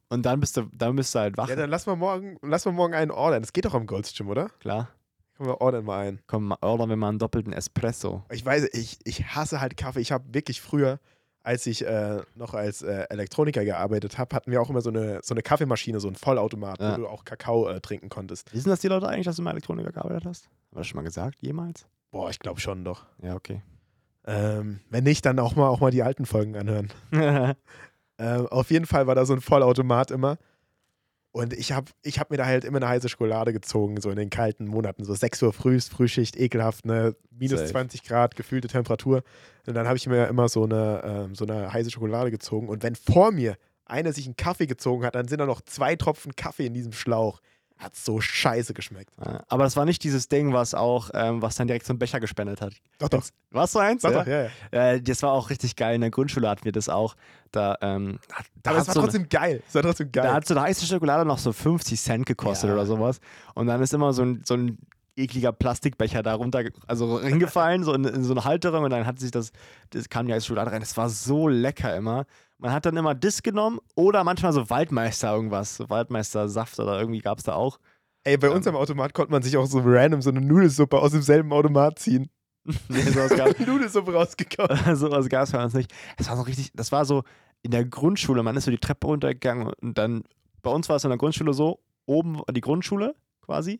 Und dann bist du, dann bist du halt wach. Ja, dann lass mal morgen, lass mal morgen einen ordern. Das geht doch am Gold's Gym, oder? Klar. Können wir ordern mal einen. Komm, ordern wir mal einen doppelten Espresso. Ich weiß, ich, ich hasse halt Kaffee. Ich habe wirklich früher, als ich äh, noch als äh, Elektroniker gearbeitet habe, hatten wir auch immer so eine, so eine Kaffeemaschine, so einen Vollautomat, Ja. wo du auch Kakao äh, trinken konntest. Wissen das die Leute eigentlich, dass du mal Elektroniker gearbeitet hast? Haben wir das schon mal gesagt, jemals? Boah, ich glaube schon doch. Ja, okay. Ähm, wenn nicht, dann auch mal, auch mal die alten Folgen anhören. Ähm, auf jeden Fall war da so ein Vollautomat immer. Und ich habe ich hab mir da halt immer eine heiße Schokolade gezogen, so in den kalten Monaten. So 6 Uhr früh, Frühschicht, ekelhaft, ne? Minus Safe. 20 Grad, gefühlte Temperatur. Und dann habe ich mir immer so eine, ähm, so eine heiße Schokolade gezogen. Und wenn vor mir einer sich einen Kaffee gezogen hat, dann sind da noch zwei Tropfen Kaffee in diesem Schlauch. Hat so scheiße geschmeckt. Aber das war nicht dieses Ding, was auch, ähm, was dann direkt so einen Becher gespendet hat. Doch, doch. Warst du eins? Doch, ja? doch, ja, ja. Äh, das war auch richtig geil. In der Grundschule hatten wir das auch. Da, ähm, da Aber es war so eine- trotzdem geil. Es war trotzdem geil. Da hat so eine heiße Schokolade noch so 50 Cent gekostet Ja. oder sowas. Und dann ist immer so ein, so ein ekliger Plastikbecher da runter, also hingefallen, so in, in so eine Halterung und dann hat sich das, das kam die Schokolade rein. Das war so lecker immer. Man hat dann immer das genommen oder manchmal so Waldmeister irgendwas, so Waldmeister Saft oder irgendwie gab es da auch. Ey, bei uns am Automat konnte man sich auch so random so eine Nudelsuppe aus demselben Automat ziehen. Nee, sowas gab Nudelsuppe rausgekauft. sowas gab es bei uns nicht. Es war so richtig, das war so in der Grundschule, man ist so die Treppe runtergegangen und dann, bei uns war es in der Grundschule so, oben die Grundschule quasi,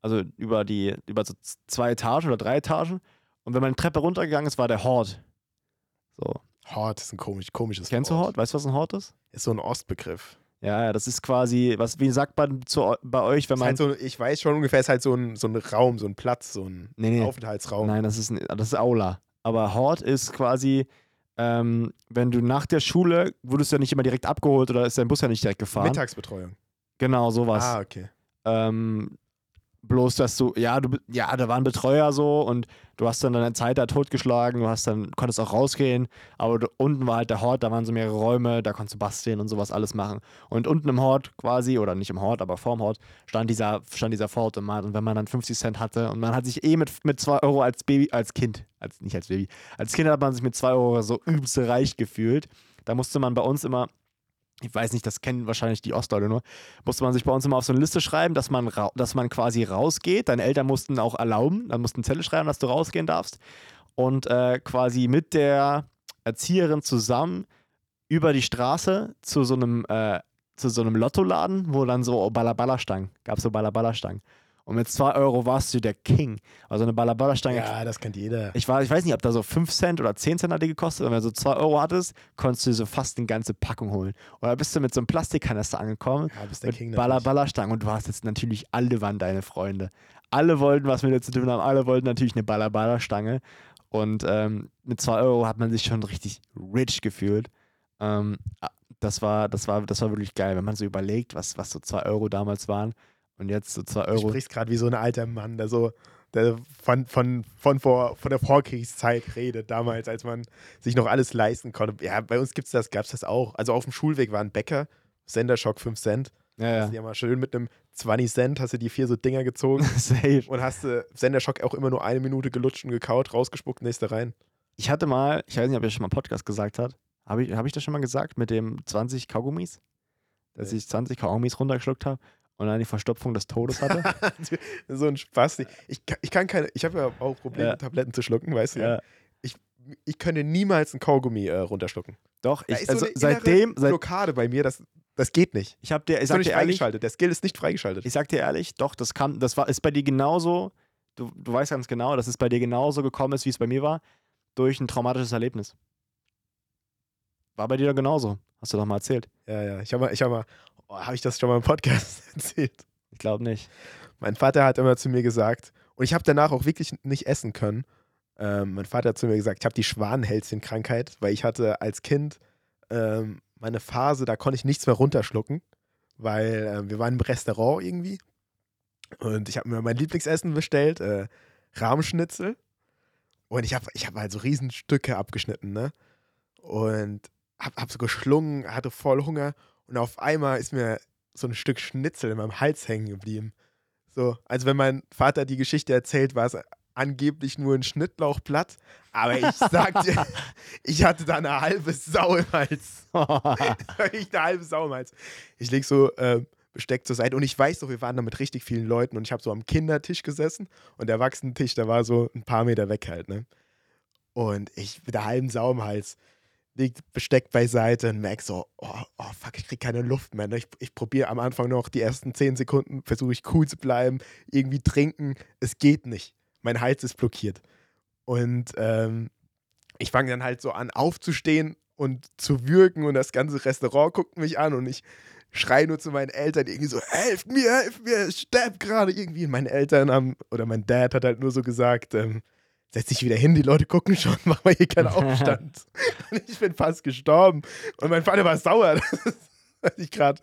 also über die, über so zwei Etagen oder drei Etagen und wenn man die Treppe runtergegangen ist, war der Hort. So, Hort ist ein komisch, komisches kennst du Wort. Hort? Weißt du, was ein Hort ist? Ist so ein Ostbegriff. Ja, ja, das ist quasi, was, wie sagt man zu, bei euch, wenn man... halt so, ich weiß schon ungefähr, ist halt so ein, so ein Raum, so ein Platz, so ein Nee, nee. Aufenthaltsraum. Nein, das ist, ein- das ist Aula. Aber Hort ist quasi, ähm, wenn du nach der Schule, wurdest du ja nicht immer direkt abgeholt oder ist dein Bus ja nicht direkt gefahren. Mittagsbetreuung. Genau, sowas. Ah, okay. Ähm, bloß, dass du, ja, du, ja, da waren Betreuer so und du hast dann deine Zeit da totgeschlagen, du hast dann, konntest auch rausgehen, aber du, unten war halt der Hort, da waren so mehrere Räume, da konntest du basteln und sowas alles machen. Und unten im Hort quasi, oder nicht im Hort, aber vorm Hort, stand dieser, stand dieser Vorautomat und wenn man dann 50 Cent hatte und man hat sich eh mit, mit 2 Euro als Baby, als Kind, als, nicht als Baby, als Kind hat man sich mit 2 Euro so übelst reich gefühlt. Da musste man bei uns immer ich weiß nicht, das kennen wahrscheinlich die Ostleute nur, musste man sich bei uns immer auf so eine Liste schreiben, dass man, dass man quasi rausgeht. Deine Eltern mussten auch erlauben, dann mussten Zettel schreiben, dass du rausgehen darfst. Und äh, quasi mit der Erzieherin zusammen über die Straße zu so einem, äh, zu so einem Lottoladen, wo dann so Ballaballa-Stangen, gab so Ballaballa-Stangen. Und mit 2 Euro warst du der King. Also eine Ballaballa-Stange. Ja, das kennt jeder. Ich, war, ich weiß nicht, ob da so 5 Cent oder 10 Cent hat die gekostet. Und wenn du so 2 Euro hattest, konntest du so fast eine ganze Packung holen. Oder bist du mit so einem Plastikkanister angekommen. Ja, bist der mit King. Ballaballa-Stangen. Und du hast jetzt natürlich, alle waren deine Freunde. Alle wollten was mit dir zu tun haben. Alle wollten natürlich eine Ballaballa-Stange. Und ähm, mit 2 Euro hat man sich schon richtig rich gefühlt. Ähm, das, war, das, war, das war wirklich geil, wenn man so überlegt, was, was so 2 Euro damals waren. Und jetzt so 2 Du Euro. sprichst gerade wie so ein alter Mann, der so der von, von, von, vor, von der Vorkriegszeit redet, damals, als man sich noch alles leisten konnte. Ja, bei uns gibt's das, gab es das auch. Also auf dem Schulweg war ein Bäcker, Senderschock 5 Cent. Ja, Hast ja. du dir mal schön mit einem 20 Cent, hast du die vier so Dinger gezogen Safe. und hast du Senderschock auch immer nur eine Minute gelutscht und gekaut, rausgespuckt, nächste rein. Ich hatte mal, ich weiß nicht, ob ihr schon mal einen Podcast gesagt hat. Habe ich, hab ich das schon mal gesagt mit dem 20 Kaugummis? Dass ich 20 Kaugummis runtergeschluckt habe und dann die Verstopfung des Todes hatte? so ein Spaß. Ich, kann- ich kann keine, ich habe ja auch Probleme, Ja. Tabletten zu schlucken, weißt du ja. ja. Ich könnte niemals ein Kaugummi äh, runterschlucken. Doch, ich, so also eine innere seitdem, seit, Blockade bei mir, das, das geht nicht. ich hab dir, ich Ist sag nicht dir ehrlich, freigeschaltet. Der Skill ist nicht freigeschaltet. ich sag dir ehrlich, doch, das kam, das war, ist bei dir genauso, du, du weißt ganz genau, dass es bei dir genauso gekommen ist, wie es bei mir war, durch ein traumatisches Erlebnis. War bei dir doch genauso. Hast du doch mal erzählt. Ja, ja. Ich habe mal, ich habe mal, oh, habe ich das schon mal im Podcast erzählt? Ich glaube nicht. Mein Vater hat immer zu mir gesagt, und ich habe danach auch wirklich nicht essen können. Ähm, mein Vater hat zu mir gesagt, ich habe die Schwanenhälschenkrankheit, weil ich hatte als Kind ähm, meine Phase, da konnte ich nichts mehr runterschlucken, weil ähm, wir waren im Restaurant irgendwie und ich habe mir mein Lieblingsessen bestellt, äh, Rahmschnitzel. Und ich habe ich hab halt so Riesenstücke abgeschnitten, ne? Und hab, hab so geschlungen, hatte voll Hunger und auf einmal ist mir so ein Stück Schnitzel in meinem Hals hängen geblieben. So, also wenn mein Vater die Geschichte erzählt, war es angeblich nur ein Schnittlauchblatt, aber ich sag dir, ich hatte da eine halbe Sau im Hals. ich eine halbe Sau im Hals. Ich leg so äh, Besteck zur Seite und ich weiß doch, wir waren da mit richtig vielen Leuten und ich habe so am Kindertisch gesessen und der Erwachsenentisch, der war so ein paar Meter weg halt, ne? Und ich mit der halben Sau im Hals legt Besteck beiseite und merke so, oh, oh fuck, ich krieg keine Luft mehr. Ne? Ich, ich probiere am Anfang noch die ersten zehn Sekunden, versuche ich cool zu bleiben, irgendwie trinken. Es geht nicht. Mein Hals ist blockiert. Und ähm, ich fange dann halt so an aufzustehen und zu würgen und das ganze Restaurant guckt mich an und ich schreie nur zu meinen Eltern irgendwie so, helft mir, helft mir, ich sterb gerade irgendwie. Und meine Eltern haben, oder mein Dad hat halt nur so gesagt, ähm, setz dich wieder hin, die Leute gucken schon, mach mal hier keinen Aufstand. und ich bin fast gestorben. Und mein Vater war sauer, dass ich gerade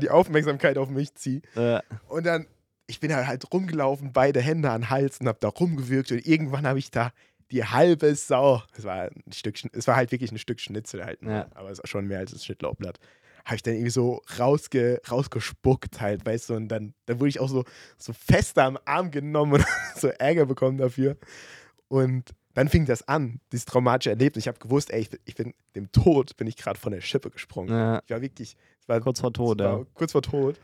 die Aufmerksamkeit auf mich ziehe. äh, Und dann, ich bin halt rumgelaufen, beide Hände an den Hals und hab da rumgewürgt und irgendwann habe ich da die halbe Sau, es war ein Stück, es war halt wirklich ein Stück Schnitzel halt, ne? Ja. aber es war schon mehr als das Schnittlauchblatt. Habe ich dann irgendwie so rausge, rausgespuckt halt, weißt du, und dann, dann wurde ich auch so, so fester am Arm genommen und so Ärger bekommen dafür. Und dann fing das an, dieses traumatische Erlebnis. Ich habe gewusst, ey, ich, bin- ich bin dem Tod, bin ich gerade von der Schippe gesprungen. ja, Ich war wirklich, war kurz vor Tod, ja. kurz vor Tod.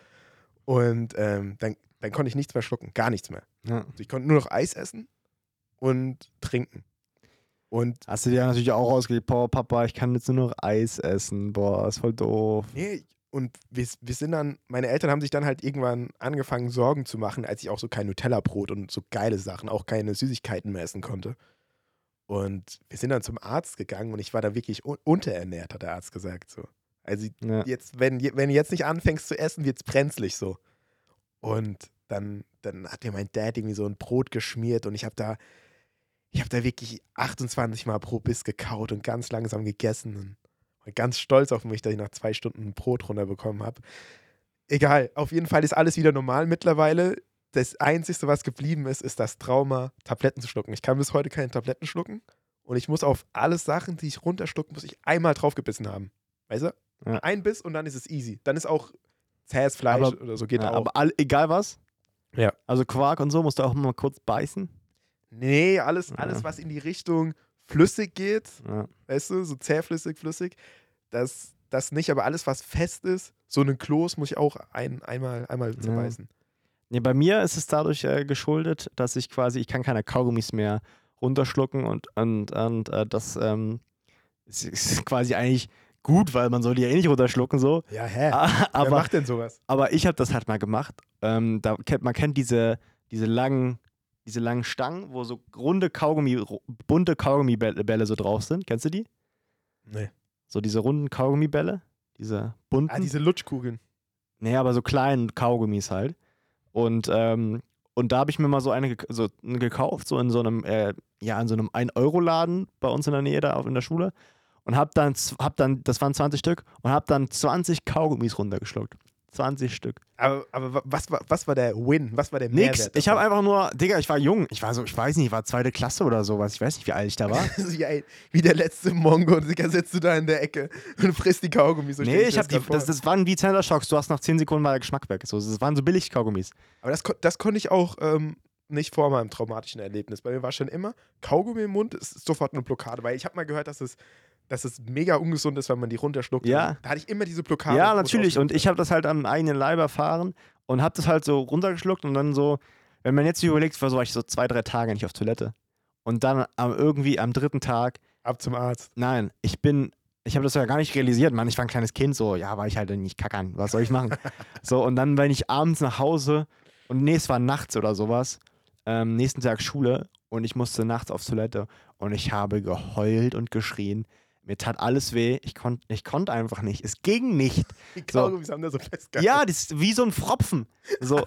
Und ähm, dann, dann konnte ich nichts mehr schlucken, gar nichts mehr. ja. Also ich konnte nur noch Eis essen und trinken. Und Hast du dir natürlich auch ausgelegt, boah, Papa, ich kann jetzt nur noch Eis essen. Boah, ist voll doof. nee, und wir, wir sind dann, meine Eltern haben sich dann halt irgendwann angefangen, Sorgen zu machen, als ich auch so kein Nutella-Brot und so geile Sachen, auch keine Süßigkeiten mehr essen konnte. Und wir sind dann zum Arzt gegangen und ich war da wirklich un unterernährt, hat der Arzt gesagt. So. Also Ja. jetzt, wenn, wenn du jetzt nicht anfängst zu essen, wird es brenzlig so. Und dann, dann hat mir mein Dad irgendwie so ein Brot geschmiert und ich habe da, ich habe da wirklich 28 Mal pro Biss gekaut und ganz langsam gegessen ganz stolz auf mich, dass ich nach zwei Stunden ein Brot runterbekommen habe. egal. Auf jeden Fall ist alles wieder normal mittlerweile. Das Einzige, was geblieben ist, ist das Trauma, Tabletten zu schlucken. Ich kann bis heute keine Tabletten schlucken. Und ich muss auf alle Sachen, die ich runterschlucken, muss ich einmal draufgebissen haben. Weißt du? Ja. Ein Biss und dann ist es easy. Dann ist auch zähes Fleisch Aber- oder so geht ja, auch. aber all, egal was. Ja. Also Quark und so musst du auch mal kurz beißen. nee, alles, Ja. alles, was in die Richtung flüssig geht, Ja. weißt du, so zähflüssig, flüssig, das, das nicht, aber alles, was fest ist, so einen Kloß muss ich auch ein, einmal, einmal zerbeißen. Nee, bei mir ist es dadurch äh, geschuldet, dass ich quasi, ich kann keine Kaugummis mehr runterschlucken und, und, und äh, das ähm, ist, ist quasi eigentlich gut, weil man soll die ja eh nicht runterschlucken so. Ja, hä? Ah, Wer aber, macht denn sowas? aber ich habe das halt mal gemacht. Ähm, da kennt, man kennt diese, diese langen, diese langen Stangen, wo so runde Kaugummi, bunte Kaugummibälle Bälle so drauf sind. Kennst du die? Nee. So diese runden Kaugummibälle, diese bunten. Ah, diese Lutschkugeln. Nee, aber so kleinen Kaugummis halt. Und, ähm, und da habe ich mir mal so eine, so eine gekauft, so in so einem, äh, ja, in so einem 1-Euro-Laden bei uns in der Nähe da in der Schule. Und hab dann, hab dann, das waren 20 Stück, und hab dann 20 Kaugummis runtergeschluckt. 20 Stück. Aber, aber wa- was, war, was war der Win? Was war der Mehrwert? Nix. Ich habe einfach nur, Digga, ich war jung. Ich war so, ich weiß nicht, ich war zweite Klasse oder sowas. Ich weiß nicht, wie alt ich da war. wie der letzte Mongo, Digga, sitzt du da in der Ecke und frisst die Kaugummis. So nee, ich hab das die, das, das waren wie Center Shocks. Du hast nach 10 Sekunden war der Geschmack weg. So, das waren so billig Kaugummis. Aber das, das konnte ich auch ähm, nicht vor meinem traumatischen Erlebnis. Bei mir war schon immer Kaugummi im Mund, ist sofort eine Blockade. Weil ich habe mal gehört, dass es, dass es mega ungesund ist, wenn man die runterschluckt. Ja. Da hatte ich immer diese Blockade. Ja, natürlich. Und ich habe das halt am eigenen Leib erfahren und habe das halt so runtergeschluckt und dann so, wenn man jetzt sich überlegt, war so, war ich so zwei, drei Tage nicht auf Toilette. Und dann am, irgendwie am dritten Tag, Ab zum Arzt. nein, ich bin, ich habe das ja gar nicht realisiert, Mann. Ich war ein kleines Kind, so, ja, war ich halt nicht kackern. Was soll ich machen? so, und dann, wenn ich abends nach Hause und nee, es war nachts oder sowas, ähm, nächsten Tag Schule und ich musste nachts auf Toilette und ich habe geheult und geschrien. Mir tat alles weh. Ich konnte ich konnt einfach nicht. Es ging nicht. Die So. Kaugummis haben da so festgehalten. Ja, das ist wie so ein Fropfen. So.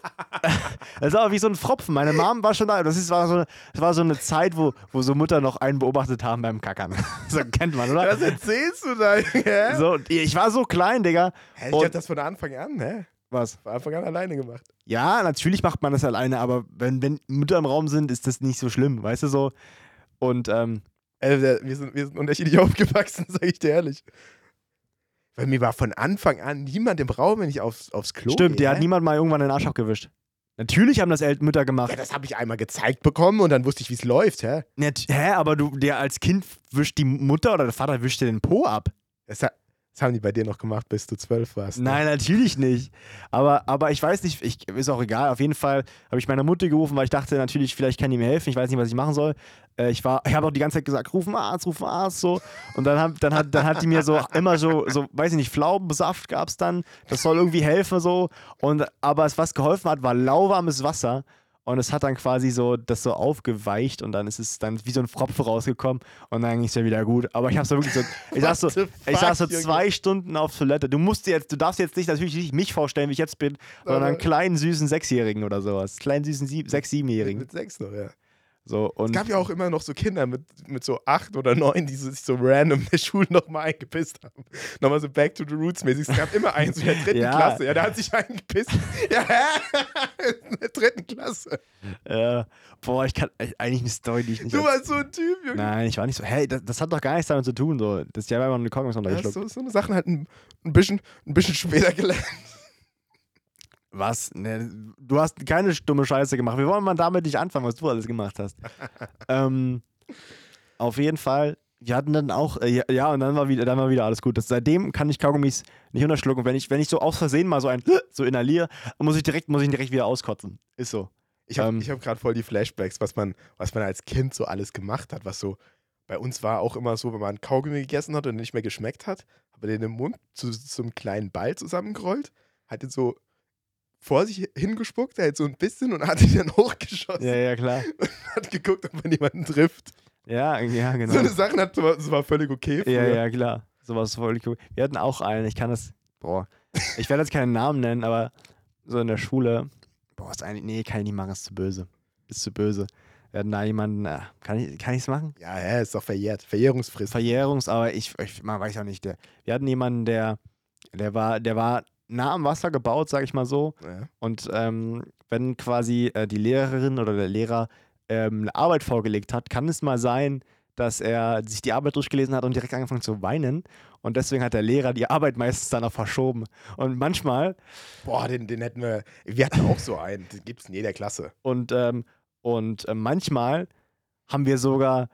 das war wie so ein Fropfen. Meine Mom war schon da. Das, ist, war, so, das war so eine Zeit, wo, wo so Mutter noch einen beobachtet haben beim Kackern. so kennt man, oder? Was erzählst du da? Hä? So, ich war so klein, Digga. Hä, ich hab das von Anfang an, hä? Was? Von Anfang an alleine gemacht. Ja, natürlich macht man das alleine, aber wenn, wenn Mütter im Raum sind, ist das nicht so schlimm, weißt du so? Und ähm, Äh, wir, sind, wir sind unterschiedlich aufgewachsen, sage ich dir ehrlich. Weil mir war von Anfang an niemand im Raum, wenn ich aufs, aufs Klo stimmt, gehe, der hat niemand mal irgendwann den Arsch abgewischt. Natürlich haben das El Mütter gemacht. Ja, das habe ich einmal gezeigt bekommen und dann wusste ich, wie es läuft, hä? Nat hä, aber du, der als Kind wischt die Mutter oder der Vater wischt dir den Po ab. Das, das haben die bei dir noch gemacht, bis du zwölf warst. ne? Nein, natürlich nicht. Aber, aber ich weiß nicht, ich, ist auch egal. Auf jeden Fall habe ich meine Mutter gerufen, weil ich dachte natürlich, vielleicht kann die mir helfen. Ich weiß nicht, was ich machen soll. Äh, ich war, ich habe auch die ganze Zeit gesagt, ruf einen Arzt, ruf einen Arzt, so. Und dann, hab, dann, hat, dann hat die mir so immer so, so weiß ich nicht, Pflaumensaft gab es dann. Das soll irgendwie helfen, so. Und, aber es, was geholfen hat, war lauwarmes Wasser. Und es hat dann quasi so das so aufgeweicht und dann ist es dann wie so ein Fropfen rausgekommen und dann ging es ja wieder gut. Aber ich habe so wirklich so, ich saß so, ich saß so fuck, Junge? zwei Stunden auf Toilette. Du musst dir jetzt, du darfst jetzt nicht natürlich nicht mich vorstellen, wie ich jetzt bin, sondern einen kleinen süßen Sechsjährigen oder sowas. Kleinen süßen sieb, sechs, siebenjährigen. Mit sechs noch, ja. So Es gab ja auch immer noch so Kinder mit, mit so acht oder neun, die sich so random in der Schule nochmal eingepisst haben. Nochmal so back to the roots mäßig. Es gab immer einen so in der dritten Ja. Klasse. Ja, der hat sich eingepisst. Ja, in der dritten Klasse. äh, boah, ich kann äh, eigentlich eine Story, die ich nicht. Du warst so ein Typ, Junge. Nein, ich war nicht so. Hey, das, das hat doch gar nichts damit zu tun. So. Das ist ja einfach eine Kaugummis Ja, so, so eine Sachen halt ein, ein, bisschen, ein bisschen später gelernt. Was? Ne, du hast keine dumme Scheiße gemacht. Wir wollen mal damit nicht anfangen, was du alles gemacht hast. ähm, auf jeden Fall. Wir hatten dann auch, äh, ja, ja, und dann war wieder, dann war wieder alles gut. Das, seitdem kann ich Kaugummis nicht unterschlucken. Wenn ich, wenn ich so aus Versehen mal so ein so inhaliere, muss ich direkt, muss ich ihn direkt wieder auskotzen. Ist so. Ich habe Ähm. ich hab gerade voll die Flashbacks, was man, was man als Kind so alles gemacht hat, was so bei uns war auch immer so, wenn man Kaugummi gegessen hat und nicht mehr geschmeckt hat, hat man den im Mund zu, zu einem kleinen Ball zusammengerollt, hat den so vor sich hingespuckt, er hat so ein bisschen und hat ihn dann hochgeschossen Ja, ja, klar. und hat geguckt, ob man jemanden trifft. Ja, ja, genau. So eine Sache hat, das war völlig okay. Ja, früher. ja, klar. Sowas voll cool. Wir hatten auch einen, ich kann das, boah, ich werde jetzt keinen Namen nennen, aber so in der Schule, boah, ist eigentlich, nee, kann ich nicht machen, ist zu böse. Ist zu böse. Wir hatten da jemanden, äh, kann ich kann es machen? Ja, ja, ist doch verjährt. Verjährungsfrist. Verjährungs, aber ich, ich man weiß auch nicht, der, wir hatten jemanden, der, der war, der war nah am Wasser gebaut, sage ich mal so. Ja. Und ähm, wenn quasi äh, die Lehrerin oder der Lehrer ähm, eine Arbeit vorgelegt hat, kann es mal sein, dass er sich die Arbeit durchgelesen hat und direkt angefangen zu weinen. Und deswegen hat der Lehrer die Arbeit meistens dann auch verschoben. Und manchmal, Boah, den, den hätten wir. Wir hatten auch so einen. Den gibt es in jeder Klasse. und, ähm, und äh, manchmal haben wir sogar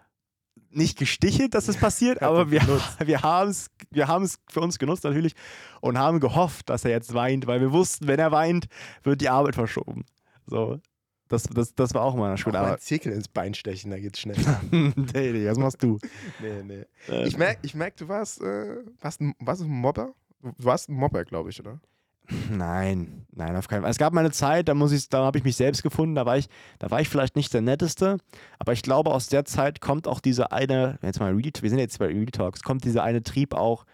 nicht gestichelt, dass es passiert, aber wir, wir haben es wir haben's für uns genutzt natürlich und haben gehofft, dass er jetzt weint, weil wir wussten, wenn er weint, wird die Arbeit verschoben. So, das, das, das war auch mal eine Aber einen Zirkel ins Bein stechen, da geht's schnell. nee, nee, was machst du? nee, nee. Äh, Ich merke, ich merk, du warst, äh, warst, ein, warst ein Mobber? Du warst ein Mobber, glaube ich, oder? Nein, nein, auf keinen Fall. Es gab mal eine Zeit, da muss ich, da habe ich mich selbst gefunden, da war ich, da war ich vielleicht nicht der Netteste, aber ich glaube, aus der Zeit kommt auch diese eine, jetzt mal Real, wir sind jetzt bei Real Talks, kommt dieser eine Trieb auch,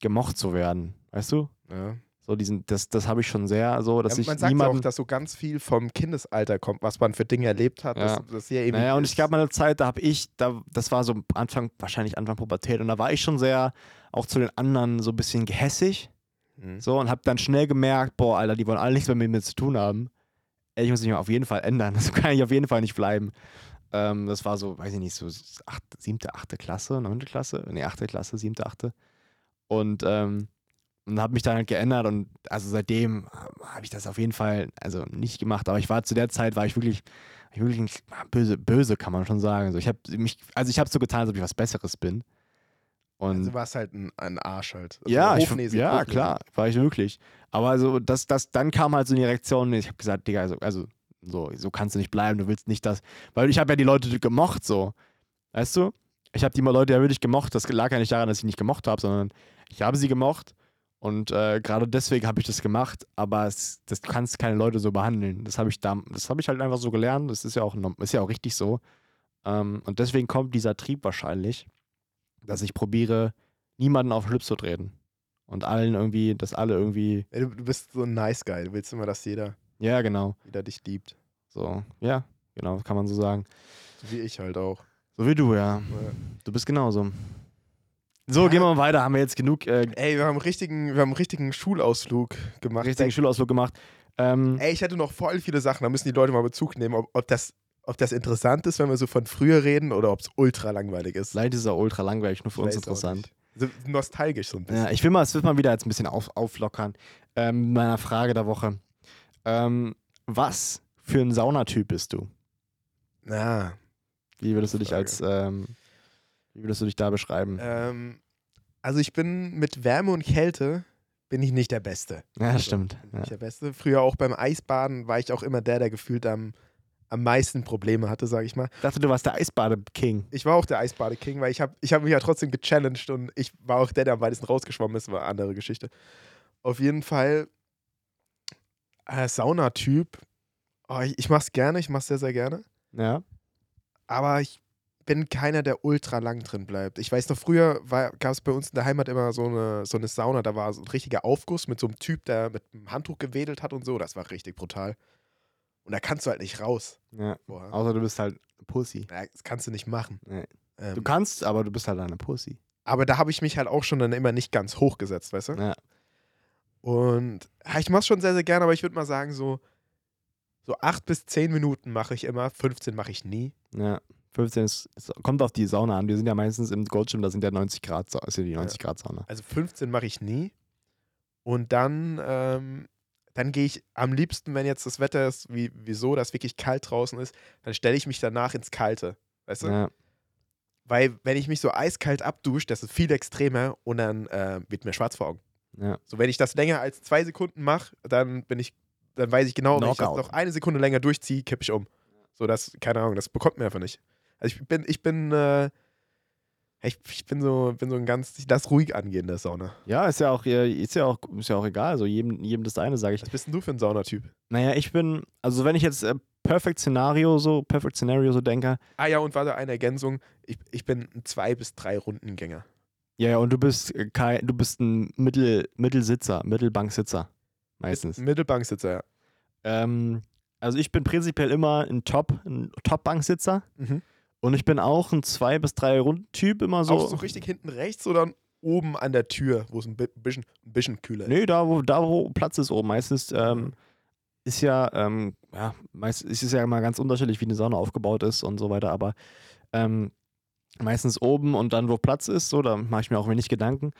gemocht zu werden. Weißt du? Ja. So diesen, das, das habe ich schon sehr, so, dass ja, ich man sagt ja niemanden. auch, dass so ganz viel vom Kindesalter kommt, was man für Dinge erlebt hat. Ja. Das, das hier eben naja, und es ist- gab mal eine Zeit, da habe ich, da, das war so Anfang, wahrscheinlich Anfang Pubertät, und da war ich schon sehr auch zu den anderen so ein bisschen gehässig. Mhm. So, und habe dann schnell gemerkt, boah, Alter, die wollen alle nichts mehr mit mir zu tun haben. Ich muss mich auf jeden Fall ändern. Das kann ich auf jeden Fall nicht bleiben. Ähm, das war so, weiß ich nicht, so acht, siebte, achte Klasse, neunte Klasse, nee, achte Klasse, siebte, achte. Und, ähm, und habe mich dann halt geändert und also seitdem habe ich das auf jeden Fall, also nicht gemacht, aber ich war zu der Zeit, war ich wirklich, ich wirklich böse, böse kann man schon sagen. So, ich habe mich, also ich habe so getan, als ob ich was Besseres bin. Und Also du warst halt ein, ein Arsch halt. Also ja, ich, ja klar, war ich wirklich. Aber also das, das, dann kam halt so die Reaktion, ich habe gesagt, Digga, also, also so, so kannst du nicht bleiben, du willst nicht das, weil ich habe ja die Leute gemocht so, weißt du? Ich habe die mal Leute ja wirklich gemocht, das lag ja nicht daran, dass ich nicht gemocht habe, sondern ich habe sie gemocht und äh, gerade deswegen habe ich das gemacht, aber es, das, du kannst keine Leute so behandeln. Das habe ich da, das habe ich halt einfach so gelernt, das ist ja auch, ist ja auch richtig so. Ähm, und deswegen kommt dieser Trieb wahrscheinlich, dass ich probiere, niemanden auf den Schlips zu treten. Und allen irgendwie, dass alle irgendwie, Ja, du, bist so ein Nice Guy. Du willst immer, dass jeder, ja, genau. jeder dich liebt. So, ja, genau, kann man so sagen. So wie ich halt auch. So wie du, ja. Ja. Du bist genauso. So, Ja. gehen wir mal weiter. Haben wir jetzt genug äh, Ey, wir haben einen richtigen, wir haben einen richtigen Schulausflug gemacht. richtigen Schulausflug gemacht. Ähm, Ey, ich hätte noch voll viele Sachen, da müssen die Leute mal Bezug nehmen, ob, ob, das, ob das interessant ist, wenn wir so von früher reden oder ob es ultra langweilig ist. Leider ist es auch ultra langweilig, nur für Ich uns interessant. So nostalgisch so ein bisschen. Ja, ich will mal, es wird mal wieder jetzt ein bisschen auf, auflockern. Ähm, mit meiner Frage der Woche. Ähm, was für ein Saunatyp bist du? Na, Wie würdest du dich als, ähm, wie würdest du dich da beschreiben? ähm, also ich bin mit Wärme und Kälte bin ich nicht der Beste. ja, also, stimmt. Bin Ja. nicht der Beste. Früher auch beim Eisbaden war ich auch immer der, der gefühlt am, am meisten Probleme hatte, sage ich mal. Ich dachte, du warst der Eisbade-King. Ich war auch der Eisbade-King, weil ich habe ich hab mich ja trotzdem gechallenged und ich war auch der, der am weitesten rausgeschwommen ist, war eine andere Geschichte. Auf jeden Fall äh, Saunatyp. Oh, ich, ich mach's gerne, ich mach's sehr, sehr gerne. Ja. Aber ich bin keiner, der ultra lang drin bleibt. Ich weiß noch, früher gab es bei uns in der Heimat immer so eine, so eine Sauna, da war so ein richtiger Aufguss mit so einem Typ, der mit einem Handtuch gewedelt hat und so. Das war richtig brutal. Und da kannst du halt nicht raus. ja. Boah. Außer du bist halt Pussy. Ja, Das kannst du nicht machen. Nee. Ähm, Du kannst, aber du bist halt eine Pussy. aber da habe ich mich halt auch schon dann immer nicht ganz hochgesetzt, weißt du? Ja. Und ja, ich mach's schon sehr, sehr gerne, aber ich würde mal sagen, so, so acht bis zehn Minuten mache ich immer, 15 mache ich nie. Ja. 15 ist, es kommt auf die Sauna an. Wir sind ja meistens im Goldschirm, da sind ja 90 Grad, ist ja die 90 Grad Sauna. Also 15 mache ich nie. Und dann, ähm, dann gehe ich am liebsten, wenn jetzt das Wetter ist, wie, wieso, dass wirklich kalt draußen ist, dann stelle ich mich danach ins Kalte. Weißt du? Ja. Weil wenn ich mich so eiskalt abdusche, das ist viel extremer und dann äh, wird mir schwarz vor Augen. Ja. So, wenn ich das länger als zwei Sekunden mache, dann bin ich, dann weiß ich genau, wenn ich das Knockout. noch eine Sekunde länger durchziehe, kippe ich um. So, das, keine Ahnung, das bekommt mir einfach nicht. Also ich bin, ich bin, äh, ich, ich bin so, bin so ein ganz, ich lass ruhig angehen der Sauna. ja, ist ja auch, ist ja auch, ist ja auch egal. Also jedem, jedem das eine, sage ich. Was bist denn du für ein Saunatyp? Naja, ich bin, also wenn ich jetzt äh, Perfect Szenario so, Perfect Scenario so denke, Ah ja, und warte, eine Ergänzung. Ich, ich bin ein zwei bis drei Rundengänger. ja, ja, und du bist äh, kein, du bist ein Mittel, Mittelsitzer, Mittelbanksitzer. Meistens. Mittelbanksitzer, ja. Ähm, also ich bin prinzipiell immer ein Top, ein Top-Banksitzer. Mhm. Und ich bin auch ein zwei bis drei Runden-Typ immer so. Auch so richtig hinten rechts oder oben an der Tür, wo es ein bi- bisschen, ein bisschen kühler ist? Nee, da wo, da wo Platz ist oben. Meistens ähm, ist ja, ähm, ja, meist ist es ja immer ganz unterschiedlich, wie eine Sauna aufgebaut ist und so weiter, aber ähm, meistens oben und dann, wo Platz ist, so, da mache ich mir auch wenig Gedanken.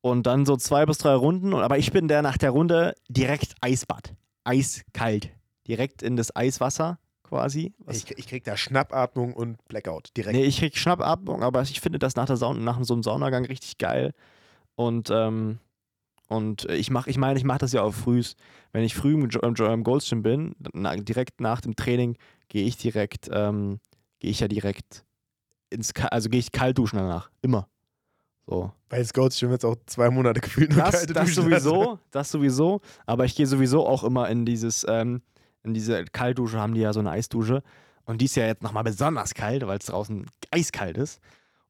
Und dann so zwei bis drei Runden, und, aber ich bin der nach der Runde direkt Eisbad. Eiskalt. Direkt in das Eiswasser quasi. Ich, ich krieg da Schnappatmung und Blackout direkt. Nee, ich krieg Schnappatmung, aber ich finde das nach, der Sauna, nach so einem Saunagang richtig geil. Und, ähm, und ich mach, ich meine, ich mache das ja auch frühs. Wenn ich früh im, im, Goldschirm bin, na, direkt nach dem Training, gehe ich direkt, ähm, gehe ich ja direkt ins, also gehe ich kalt duschen danach. Immer. So. Bei Scouts schon jetzt auch zwei Monate gefühlt nur Das, kalte das Duschen sowieso, das sowieso. Aber ich gehe sowieso auch immer in dieses, ähm, in diese Kaltdusche, haben die ja so eine Eisdusche. Und die ist ja jetzt nochmal besonders kalt, weil es draußen eiskalt ist.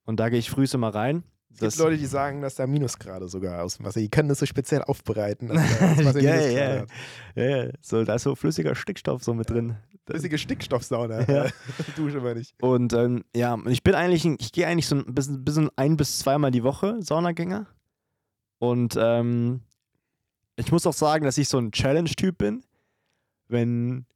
Und da gehe ich frühs immer rein. Es gibt Leute, die sagen, dass da Minusgrade sogar aus dem Wasser. Die können das so speziell aufbereiten, dass da Ja, ja. Ja. So, da ist so flüssiger Stickstoff so mit drin. Flüssige Stickstoffsauna. Ja. Dusche wir nicht. Und ähm, ja, ich bin eigentlich, ein- ich gehe eigentlich so ein bisschen, bisschen ein bis zweimal die Woche Saunagänger. Und ähm, ich muss auch sagen, dass ich so ein Challenge-Typ bin. Wenn,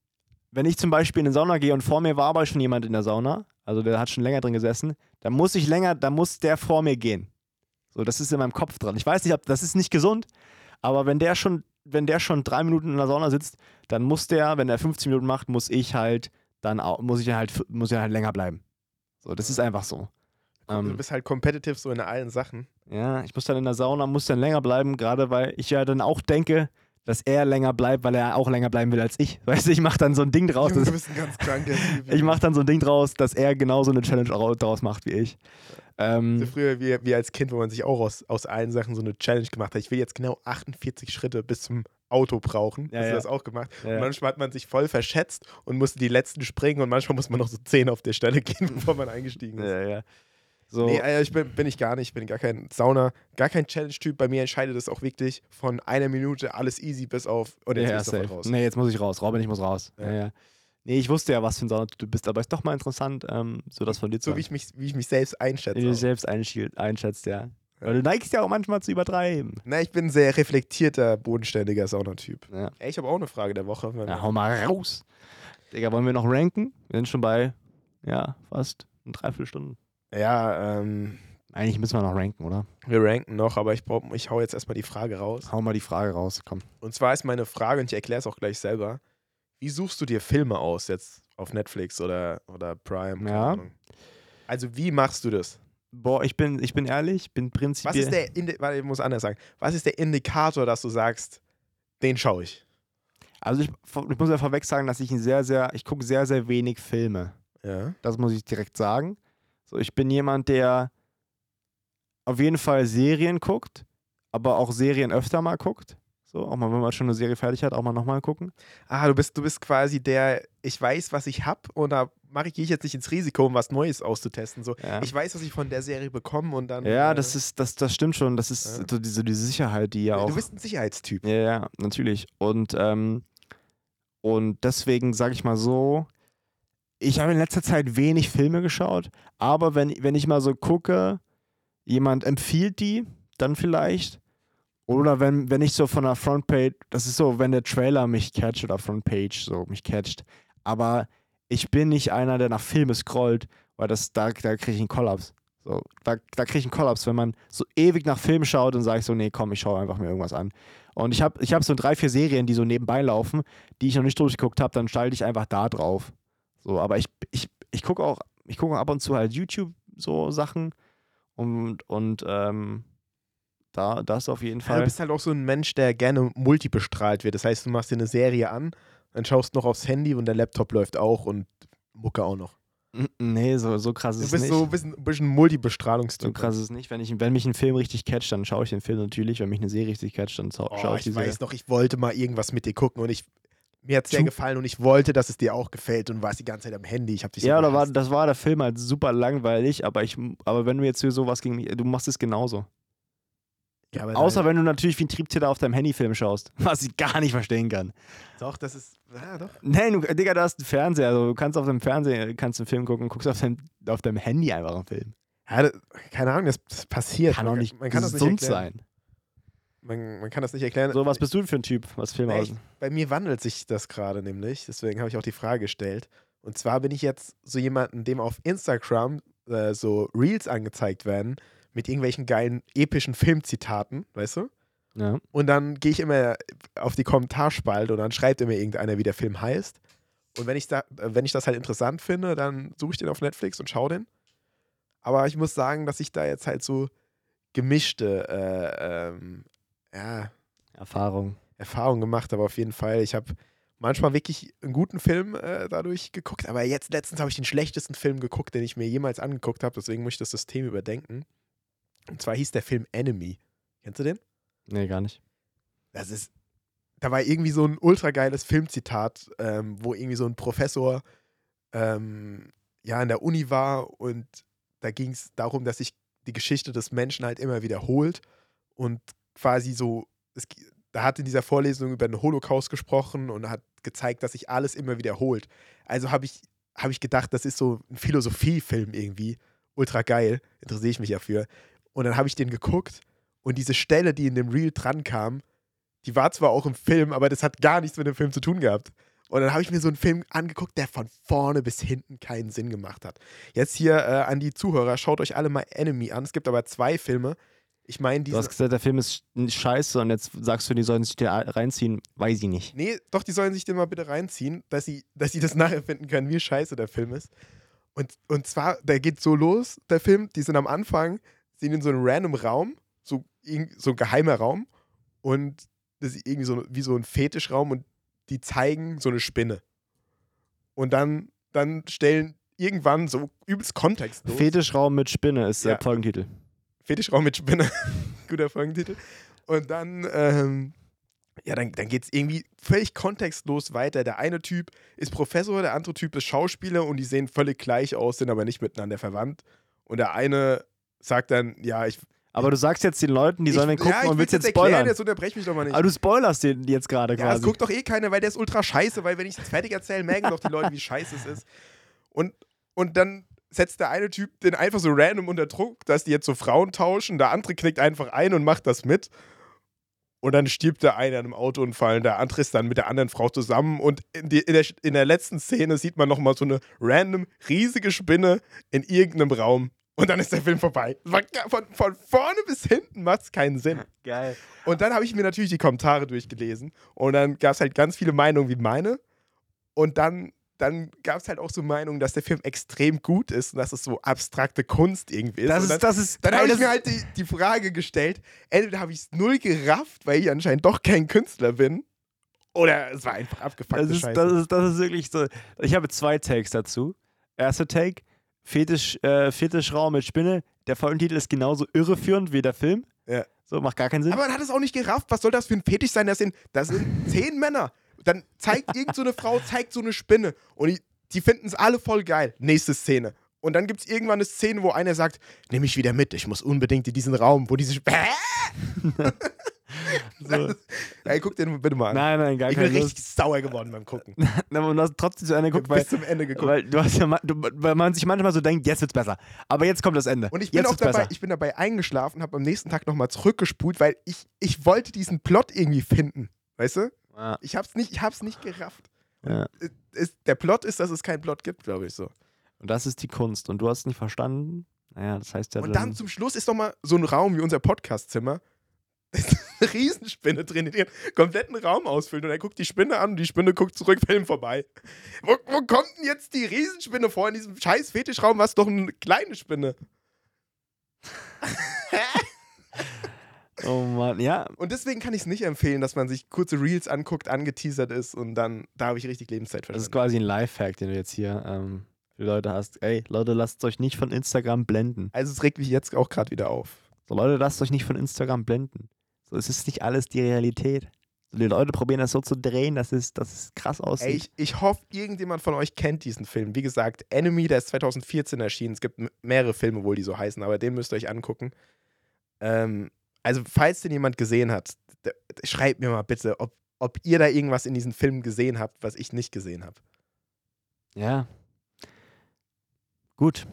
wenn ich zum Beispiel in eine Sauna gehe und vor mir war aber schon jemand in der Sauna, also der hat schon länger drin gesessen, dann muss ich länger, dann muss der vor mir gehen. So, das ist in meinem Kopf dran. Ich weiß nicht, ob das ist nicht gesund, aber wenn der schon, wenn der schon drei Minuten in der Sauna sitzt, dann muss der, wenn er 15 Minuten macht, muss ich halt dann auch, muss ich halt, muss ich halt länger bleiben. So, das ist einfach so. du Ähm, bist halt competitive so in allen Sachen. ja, ich muss dann in der Sauna, muss dann länger bleiben, gerade weil ich ja dann auch denke, dass er länger bleibt, weil er auch länger bleiben will als ich. Weißt du, ich mache dann so ein Ding draus. Du bist ein ganz kranker ich mache dann so ein Ding draus, dass er genauso eine Challenge au- daraus macht wie ich. So Ähm, früher wie, wie als Kind, wo man sich auch aus, aus allen Sachen so eine Challenge gemacht hat. Ich will jetzt genau 48 Schritte bis zum Auto brauchen. Ja, Hast du das auch gemacht? Ja. Und manchmal hat man sich voll verschätzt und musste die letzten springen und manchmal muss man noch so 10 auf der Stelle gehen, bevor man eingestiegen ist. ja, ja. So, Nee, äh, ich bin, bin ich gar nicht. Ich bin gar kein Sauna, gar kein Challenge-Typ. Bei mir entscheidet es auch wirklich von einer Minute alles easy bis auf. Und jetzt ja, sofort safe. raus. Nee, jetzt muss ich raus. Robin, ich muss raus. Ja. Ja. Nee, ich wusste ja, was für ein Saunatyp du bist, aber ist doch mal interessant, ähm, so das von dir zu So wie ich mich, wie ich mich selbst einschätze. wie du dich selbst einschätzt, ja. Weil du neigst ja auch manchmal zu übertreiben. Na, ich bin ein sehr reflektierter, bodenständiger Saunatyp. Ja. Ey, ich habe auch eine Frage der Woche. wir- hau mal raus. Digga, wollen wir noch ranken? Wir sind schon bei, ja, fast ein Dreiviertelstunden. Ja ähm, Eigentlich müssen wir noch ranken, oder? wir ranken noch, aber ich, brauch, ich hau jetzt erstmal die Frage raus. Hau mal die Frage raus, komm. Und zwar ist meine Frage, und ich erkläre es auch gleich selber: Wie suchst du dir Filme aus jetzt auf Netflix oder, oder Prime? Ja. Also, wie machst du das? Boah, ich bin, ich bin ehrlich, bin Was prinzipiell. ist der, Indi warte, ich muss anders sagen, was ist der Indikator, dass du sagst, den schaue ich? Also ich, ich muss ja vorweg sagen, dass ich ein sehr, sehr, ich gucke sehr, sehr wenig Filme. Ja. Das muss ich direkt sagen. So, ich bin jemand, der auf jeden Fall Serien guckt, aber auch Serien öfter mal guckt. So, auch mal, wenn man schon eine Serie fertig hat, auch mal nochmal gucken. Ah, du bist, du bist quasi der, ich weiß, was ich habe und da mache ich, gehe ich jetzt nicht ins Risiko, um was Neues auszutesten. So, Ja. ich weiß, was ich von der Serie bekomme und dann. Ja, äh, das ist, das, das stimmt schon. Das ist Ja. so diese, diese Sicherheit, die ja auch. Du bist ein Sicherheitstyp. Ja, ja, natürlich. Und, ähm, und deswegen sage ich mal so, ich habe in letzter Zeit wenig Filme geschaut, aber wenn, wenn ich mal so gucke, jemand empfiehlt die, dann vielleicht. Oder wenn, wenn ich so von der Frontpage, das ist so, wenn der Trailer mich catcht oder Frontpage so mich catcht. Aber ich bin nicht einer, der nach Filme scrollt, weil das, da, da kriege ich einen Kollaps. So, da, da kriege ich einen Kollaps. Wenn man so ewig nach Filmen schaut, dann sage ich so, nee, komm, ich schaue einfach mir irgendwas an. Und ich habe ich hab so drei, vier Serien, die so nebenbei laufen, die ich noch nicht durchgeguckt habe, dann schalte ich einfach da drauf. So, aber ich, ich, ich gucke auch, ich gucke ab und zu halt YouTube so Sachen und, und ähm, da, das auf jeden Ja, Fall. du bist halt auch so ein Mensch, der gerne multibestrahlt wird. Das heißt, du machst dir eine Serie an, dann schaust noch aufs Handy und der Laptop läuft auch und Mucke auch noch. Nee, so, so krass ist Du es bist nicht. so ein bisschen, ein bisschen so Multibestrahlungstyp. krass ist es nicht. Wenn, ich, wenn mich ein Film richtig catcht, dann schaue ich den Film natürlich. Wenn mich eine Serie richtig catcht, dann schau- Oh, schaue ich ich die Serie. weiß noch, ich wollte mal irgendwas mit dir gucken und ich mir hat es sehr gefallen und ich wollte, dass es dir auch gefällt und warst die ganze Zeit am Handy. Ich habe dich so Ja, da war, das war der Film halt super langweilig, aber ich, aber wenn du jetzt hier sowas gegen mich, du machst es genauso. ja, Außer nein. wenn du natürlich wie ein Triebtäter auf deinem Handyfilm schaust, was ich gar nicht verstehen kann. doch, das ist ja, doch. Nein, du, Digga, da hast einen Fernseher, also du kannst auf dem Fernseher kannst einen Film gucken, guckst auf deinem, auf deinem Handy einfach einen Film. Ja, das, keine Ahnung, das, das passiert. Kann man, auch nicht man kann das nicht gesund erklären. sein. Man, man kann das nicht erklären. So, was bist du für ein Typ, was Filme Nee, aus? ich, bei mir wandelt sich das gerade nämlich. Deswegen habe ich auch die Frage gestellt. Und zwar bin ich jetzt so jemanden, dem auf Instagram äh, so Reels angezeigt werden mit irgendwelchen geilen epischen Filmzitaten, weißt du? Ja. Und dann gehe ich immer auf die Kommentarspalte und dann schreibt immer irgendeiner, wie der Film heißt. Und wenn ich, da, wenn ich das halt interessant finde, dann suche ich den auf Netflix und schaue den. Aber ich muss sagen, dass ich da jetzt halt so gemischte äh, ähm, ja, Erfahrung. Erfahrungen gemacht habe, auf jeden Fall. Ich habe manchmal wirklich einen guten Film äh, dadurch geguckt, aber jetzt letztens habe ich den schlechtesten Film geguckt, den ich mir jemals angeguckt habe, deswegen muss ich das System überdenken. Und zwar hieß der Film Enemy. Kennst du den? Nee, gar nicht. Das ist, da war irgendwie so ein ultra geiles Filmzitat, ähm, wo irgendwie so ein Professor ähm, ja in der Uni war und da ging es darum, dass sich die Geschichte des Menschen halt immer wiederholt und quasi so, es, da hat in dieser Vorlesung über den Holocaust gesprochen und hat gezeigt, dass sich alles immer wiederholt. Also habe ich, hab ich gedacht, das ist so ein Philosophiefilm irgendwie, ultra geil, interessiere ich mich dafür. Und dann habe ich den geguckt und diese Stelle, die in dem Reel dran kam, die war zwar auch im Film, aber das hat gar nichts mit dem Film zu tun gehabt. Und dann habe ich mir so einen Film angeguckt, der von vorne bis hinten keinen Sinn gemacht hat. Jetzt hier äh, an die Zuhörer, schaut euch alle mal Enemy an. Es gibt aber zwei Filme. Ich meine, Du hast gesagt, der Film ist sch- scheiße und jetzt sagst du, die sollen sich den reinziehen. Weiß ich nicht. Nee, doch, die sollen sich den mal bitte reinziehen, dass sie, dass sie das nachempfinden können, wie scheiße der Film ist. Und, und zwar, der geht so los, der Film, die sind am Anfang, sind in so einem random Raum, so, so ein geheimer Raum und das ist irgendwie so wie so ein Fetischraum und die zeigen so eine Spinne. Und dann, dann stellen irgendwann so übelst kontextlos. Fetischraum mit Spinne ist der Ja. Folgentitel. Fetischraum mit Spinne. Guter Folgentitel. Und dann, ähm, ja, dann, dann geht es irgendwie völlig kontextlos weiter. Der eine Typ ist Professor, der andere Typ ist Schauspieler und die sehen völlig gleich aus, sind aber nicht miteinander verwandt. Und der eine sagt dann, ja, ich. Aber du sagst jetzt den Leuten, die sollen den ich, gucken ja, ich und willst will's jetzt erklären, spoilern. Jetzt unterbrech mich doch mal nicht. Aber du spoilerst den jetzt gerade Ja, es quasi. guckt doch eh keiner, weil der ist ultra scheiße, weil wenn ich es fertig erzähle, merken doch die Leute, wie scheiße es ist. Und, und dann setzt der eine Typ den einfach so random unter Druck, dass die jetzt so Frauen tauschen, der andere knickt einfach ein und macht das mit. Und dann stirbt der eine an einem Autounfall, und der andere ist dann mit der anderen Frau zusammen und in, die, in, der, in der letzten Szene sieht man nochmal so eine random riesige Spinne in irgendeinem Raum. Und dann ist der Film vorbei. Von, von vorne bis hinten macht es keinen Sinn. Geil. Und dann habe ich mir natürlich die Kommentare durchgelesen. Und dann gab es halt ganz viele Meinungen wie meine. Und dann, dann gab es halt auch so Meinungen, dass der Film extrem gut ist und dass es so abstrakte Kunst irgendwie ist. Das und ist, das ist, dann habe ich mir halt die, die Frage gestellt, entweder habe ich es null gerafft, weil ich anscheinend doch kein Künstler bin, oder es war einfach abgefuckte Das das, ist, das ist wirklich so. Ich habe zwei Takes dazu. Erster Take: Fetisch, äh, Fetischraum mit Spinne. Der Folgentitel ist genauso irreführend wie der Film. Ja. So, macht gar keinen Sinn. Aber man hat es auch nicht gerafft. Was soll das für ein Fetisch sein? Das sind, das sind zehn Männer. Dann zeigt irgend so eine Frau, zeigt so eine Spinne. Und die, die finden es alle voll geil. Nächste Szene. Und dann gibt es irgendwann eine Szene, wo einer sagt, nimm mich wieder mit, ich muss unbedingt in diesen Raum, wo diese Spinne... so. Ey, guck dir den bitte mal an. Nein, nein, gar ich bin keine Lust. richtig sauer geworden beim Gucken. Na, aber du hast trotzdem zu Ende geguckt, Bis weil, zum Ende geguckt. weil, du hast ja, du, weil man sich manchmal so denkt, jetzt wird's besser. Aber jetzt kommt das Ende. Und ich bin jetzt auch dabei, besser. ich bin dabei eingeschlafen, habe am nächsten Tag nochmal zurückgespult, weil ich, ich wollte diesen Plot irgendwie finden. Weißt du? Ja, Ich hab's nicht, ich hab's nicht gerafft. ja. Es- Es, der Plot ist, dass es keinen Plot gibt, glaube ich so. Und das ist die Kunst. Und du hast es nicht verstanden. Naja, das heißt ja. Und dann zum Schluss ist doch mal so ein Raum wie unser Podcastzimmer. Da ist eine Riesenspinne drin, die den kompletten Raum ausfüllt. Und er guckt die Spinne an und die Spinne guckt zurück, Film vorbei. Wo, wo kommt denn jetzt die Riesenspinne vor in diesem scheiß Fetischraum? Was doch eine kleine Spinne? oh Mann, ja. Und deswegen kann ich es nicht empfehlen, dass man sich kurze Reels anguckt, angeteasert ist und dann, da habe ich richtig Lebenszeit Das ist verschwendet. quasi ein Lifehack, den du jetzt hier ähm, für Leute hast. Ey, Leute, lasst euch nicht von Instagram blenden. Also es regt mich jetzt auch gerade wieder auf. So, Leute, lasst euch nicht von Instagram blenden. So, es ist nicht alles die Realität. So, die Leute probieren das so zu drehen, dass es, dass es krass aussieht. Ey, ich, ich hoffe, irgendjemand von euch kennt diesen Film. Wie gesagt, Enemy, der ist 2014 erschienen. Es gibt mehrere Filme wohl, die so heißen, aber den müsst ihr euch angucken. Ähm, also, falls den jemand gesehen hat, schreibt mir mal bitte, ob, ob ihr da irgendwas in diesen Filmen gesehen habt, was ich nicht gesehen habe. Ja. Gut.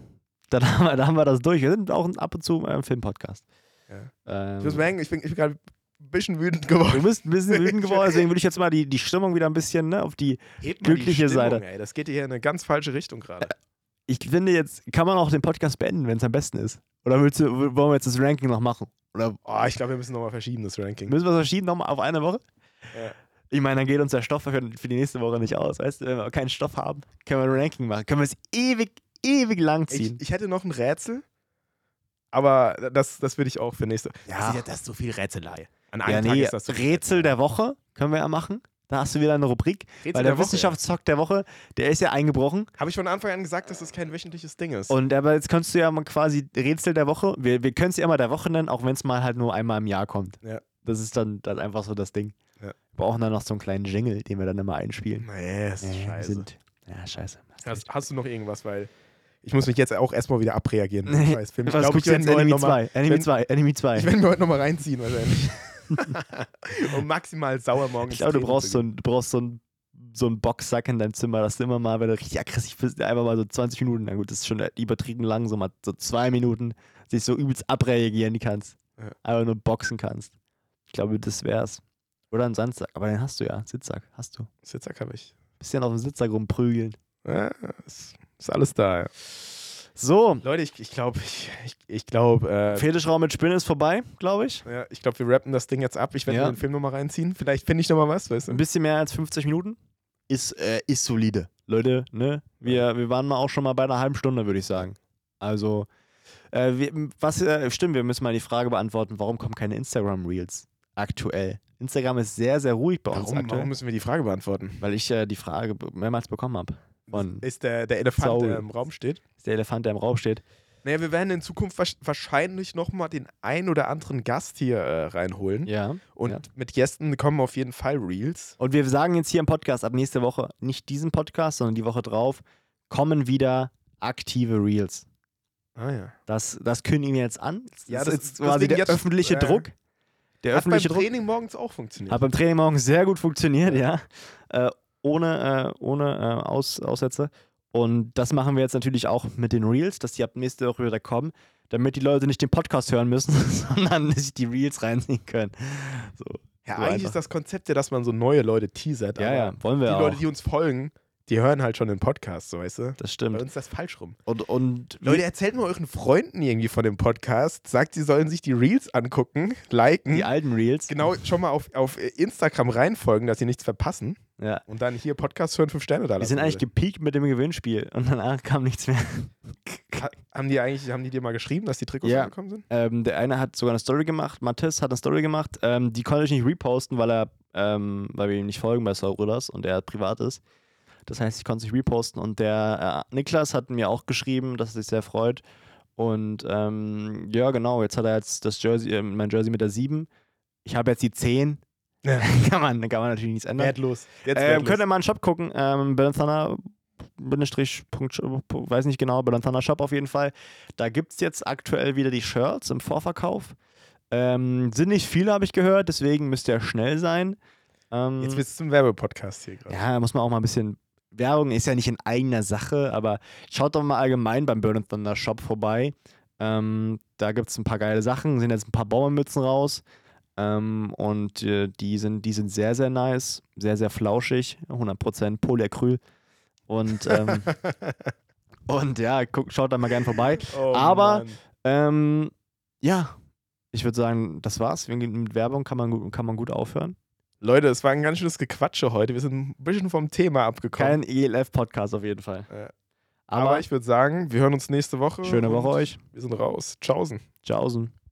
Dann haben wir, dann haben wir das durch. Wir sind auch ab und zu im Filmpodcast. Ja. Ich muss Ähm, merken, ich bin, ich bin gerade ein bisschen wütend geworden. du bist ein bisschen wütend geworden, deswegen würde ich jetzt mal die, die Stimmung wieder ein bisschen ne, auf die. Hebt mal die glückliche Stimmung, Seite. Ey. Das geht hier in eine ganz falsche Richtung gerade. Ich finde, jetzt kann man auch den Podcast beenden, wenn es am besten ist. Oder willst du, wollen wir jetzt das Ranking noch machen? Oder Oh, ich glaube, wir müssen nochmal verschieben, das Ranking. müssen wir es verschieben nochmal auf eine Woche? Ja. Ich meine, dann geht uns der Stoff für, für die nächste Woche nicht aus. Weißt du, wenn wir keinen Stoff haben, können wir ein Ranking machen. Können wir es ewig, ewig lang ziehen. Ich, ich hätte noch ein Rätsel, aber das, das würde ich auch für nächste. Ja. Das ist, ja- das ist so viel Rätselei. An ja, einem Tag nee, ist das so Rätsel der Woche können wir ja machen. Da hast du wieder eine Rubrik. Rätsel Weil der, Woche, Wissenschaftszock der Woche, der ist ja eingebrochen. Habe ich von Anfang an gesagt, dass das kein wöchentliches Ding ist. Und aber jetzt kannst du ja mal quasi Rätsel der Woche. Wir, wir können es ja immer der Woche nennen, auch wenn es mal halt nur einmal im Jahr kommt. Ja. Das ist dann, dann einfach so das Ding. Ja. Wir brauchen dann noch so einen kleinen Jingle, den wir dann immer einspielen. nee, ist wir scheiße. Sind, ja, scheiße. Hast, hast du noch irgendwas? Weil ich muss mich jetzt auch erstmal wieder abreagieren. Nee, Scheiß Film. Ich glaube, ich werde Enemy noch mal- 2. Enemy wenn- 2. Enemy 2. ich werd mir heute nochmal reinziehen, wahrscheinlich. Und maximal sauer morgen Ich glaube, du brauchst so ein, du brauchst so ein so ein Boxsack in deinem Zimmer, dass du immer mal, wenn du richtig aggressiv bist, einfach mal so 20 Minuten, na gut, das ist schon übertrieben lang, so mal so zwei Minuten, sich so übelst abreagieren kannst. Ja. Einfach nur boxen kannst. Ich glaube, das wär's. Oder ein Sandsack, aber den hast du ja, Sitzsack, hast du. Sitzsack habe ich. Bisschen auf dem Sitzsack rumprügeln. Ja, ist, ist alles da. Ja. So, Leute, ich, ich glaube, ich, ich, ich glaube, äh, Fetischraum mit Spinnen ist vorbei, glaube ich. ja, ich glaube, wir rappen das Ding jetzt ab. Ich werde Ja. den Film nochmal reinziehen. Vielleicht finde ich nochmal was, weißt Ein du? bisschen mehr als 50 Minuten. Ist, äh, ist solide. Leute, ne? Wir, wir waren mal auch schon mal bei einer halben Stunde, würde ich sagen. Also, äh, wir, was, äh, stimmt, wir müssen mal die Frage beantworten, warum kommen keine Instagram-Reels aktuell? Instagram ist sehr, sehr ruhig bei uns Warum, aktuell, warum müssen wir die Frage beantworten? weil ich äh, die Frage mehrmals bekommen habe. Von Ist der, der Elefant, Saul. der im Raum steht? ist der Elefant, der im Raum steht. Naja, wir werden in Zukunft wahrscheinlich nochmal den ein oder anderen Gast hier äh, reinholen. Ja. Und ja. mit Gästen kommen auf jeden Fall Reels. Und wir sagen jetzt hier im Podcast ab nächste Woche, nicht diesen Podcast, sondern die Woche drauf, kommen wieder aktive Reels. Ah ja. Das, das kündigen wir jetzt an. Das Ja, ist das- jetzt quasi der jetzt- öffentliche äh, Druck. Der Hat beim öffentliche Druck Training morgens auch funktioniert. hat beim Training morgen sehr gut funktioniert, ja. Äh, ohne äh, ohne äh, Aus, Aussätze. Und das machen wir jetzt natürlich auch mit den Reels, dass die ab nächste Woche wieder kommen, damit die Leute nicht den Podcast hören müssen, sondern sich die Reels reinziehen können. So. ja, so eigentlich einfach. ist das Konzept ja, dass man so neue Leute teasert. Ja, aber ja, wollen wir Die auch. Leute, die uns folgen, die hören halt schon den Podcast, so weißt du? das Bei stimmt. uns ist das falsch rum. Und, und Leute, erzählt mal euren Freunden irgendwie von dem Podcast. Sagt, sie sollen sich die Reels angucken, liken. die alten Reels. Genau, schon mal auf, auf Instagram reinfolgen, dass sie nichts verpassen. Ja. Und dann hier Podcast hören, fünf Sterne da Wir lassen. sind eigentlich gepiekt mit dem Gewinnspiel und danach kam nichts mehr. ha haben die eigentlich, haben die dir mal geschrieben, dass die Trikots Ja. angekommen sind? Ähm, der eine hat sogar eine Story gemacht, Mathis hat eine Story gemacht, ähm, die konnte ich nicht reposten, weil er, ähm, weil wir ihm nicht folgen bei Sauruders und er privat ist. Das heißt, ich konnte es nicht reposten und der äh, Niklas hat mir auch geschrieben, dass er sich sehr freut. Und ähm, ja, genau, jetzt hat er jetzt das Jersey, äh, mein Jersey mit der 7. Ich habe jetzt die 10. Ja. kann, man, kann man natürlich nichts ändern. Wertlos. Jetzt Ähm, wertlos. könnt ihr mal einen Shop gucken. Ähm, Bellanthana, Bindestrich, Punkt, weiß nicht genau, Bellanthana Shop auf jeden Fall. Da gibt es jetzt aktuell wieder die Shirts im Vorverkauf. Ähm, sind nicht viele, habe ich gehört, deswegen müsst ihr schnell sein. Ähm, Jetzt bist du zum Werbepodcast hier gerade. ja, muss man auch mal ein bisschen. Werbung ist ja nicht in eigener Sache, aber schaut doch mal allgemein beim Burn Thunder Shop vorbei. Ähm, da gibt es ein paar geile Sachen, sind jetzt ein paar Bauernmützen raus. Ähm, und äh, die, sind, die sind sehr, sehr nice, sehr, sehr flauschig, 100% Polyacryl. Und, ähm, und ja, guck, schaut da mal gern vorbei. Oh, Aber-. Ähm, ja, ich würde sagen, das war's. Mit Werbung kann man, kann man gut aufhören. Leute, es war ein ganz schönes Gequatsche heute. Wir sind ein bisschen vom Thema abgekommen. Kein ELF-Podcast auf jeden Fall. Ja. Aber, Aber ich würde sagen, wir hören uns nächste Woche. schöne Woche euch. Wir sind raus. Tschaußen. Tschaußen.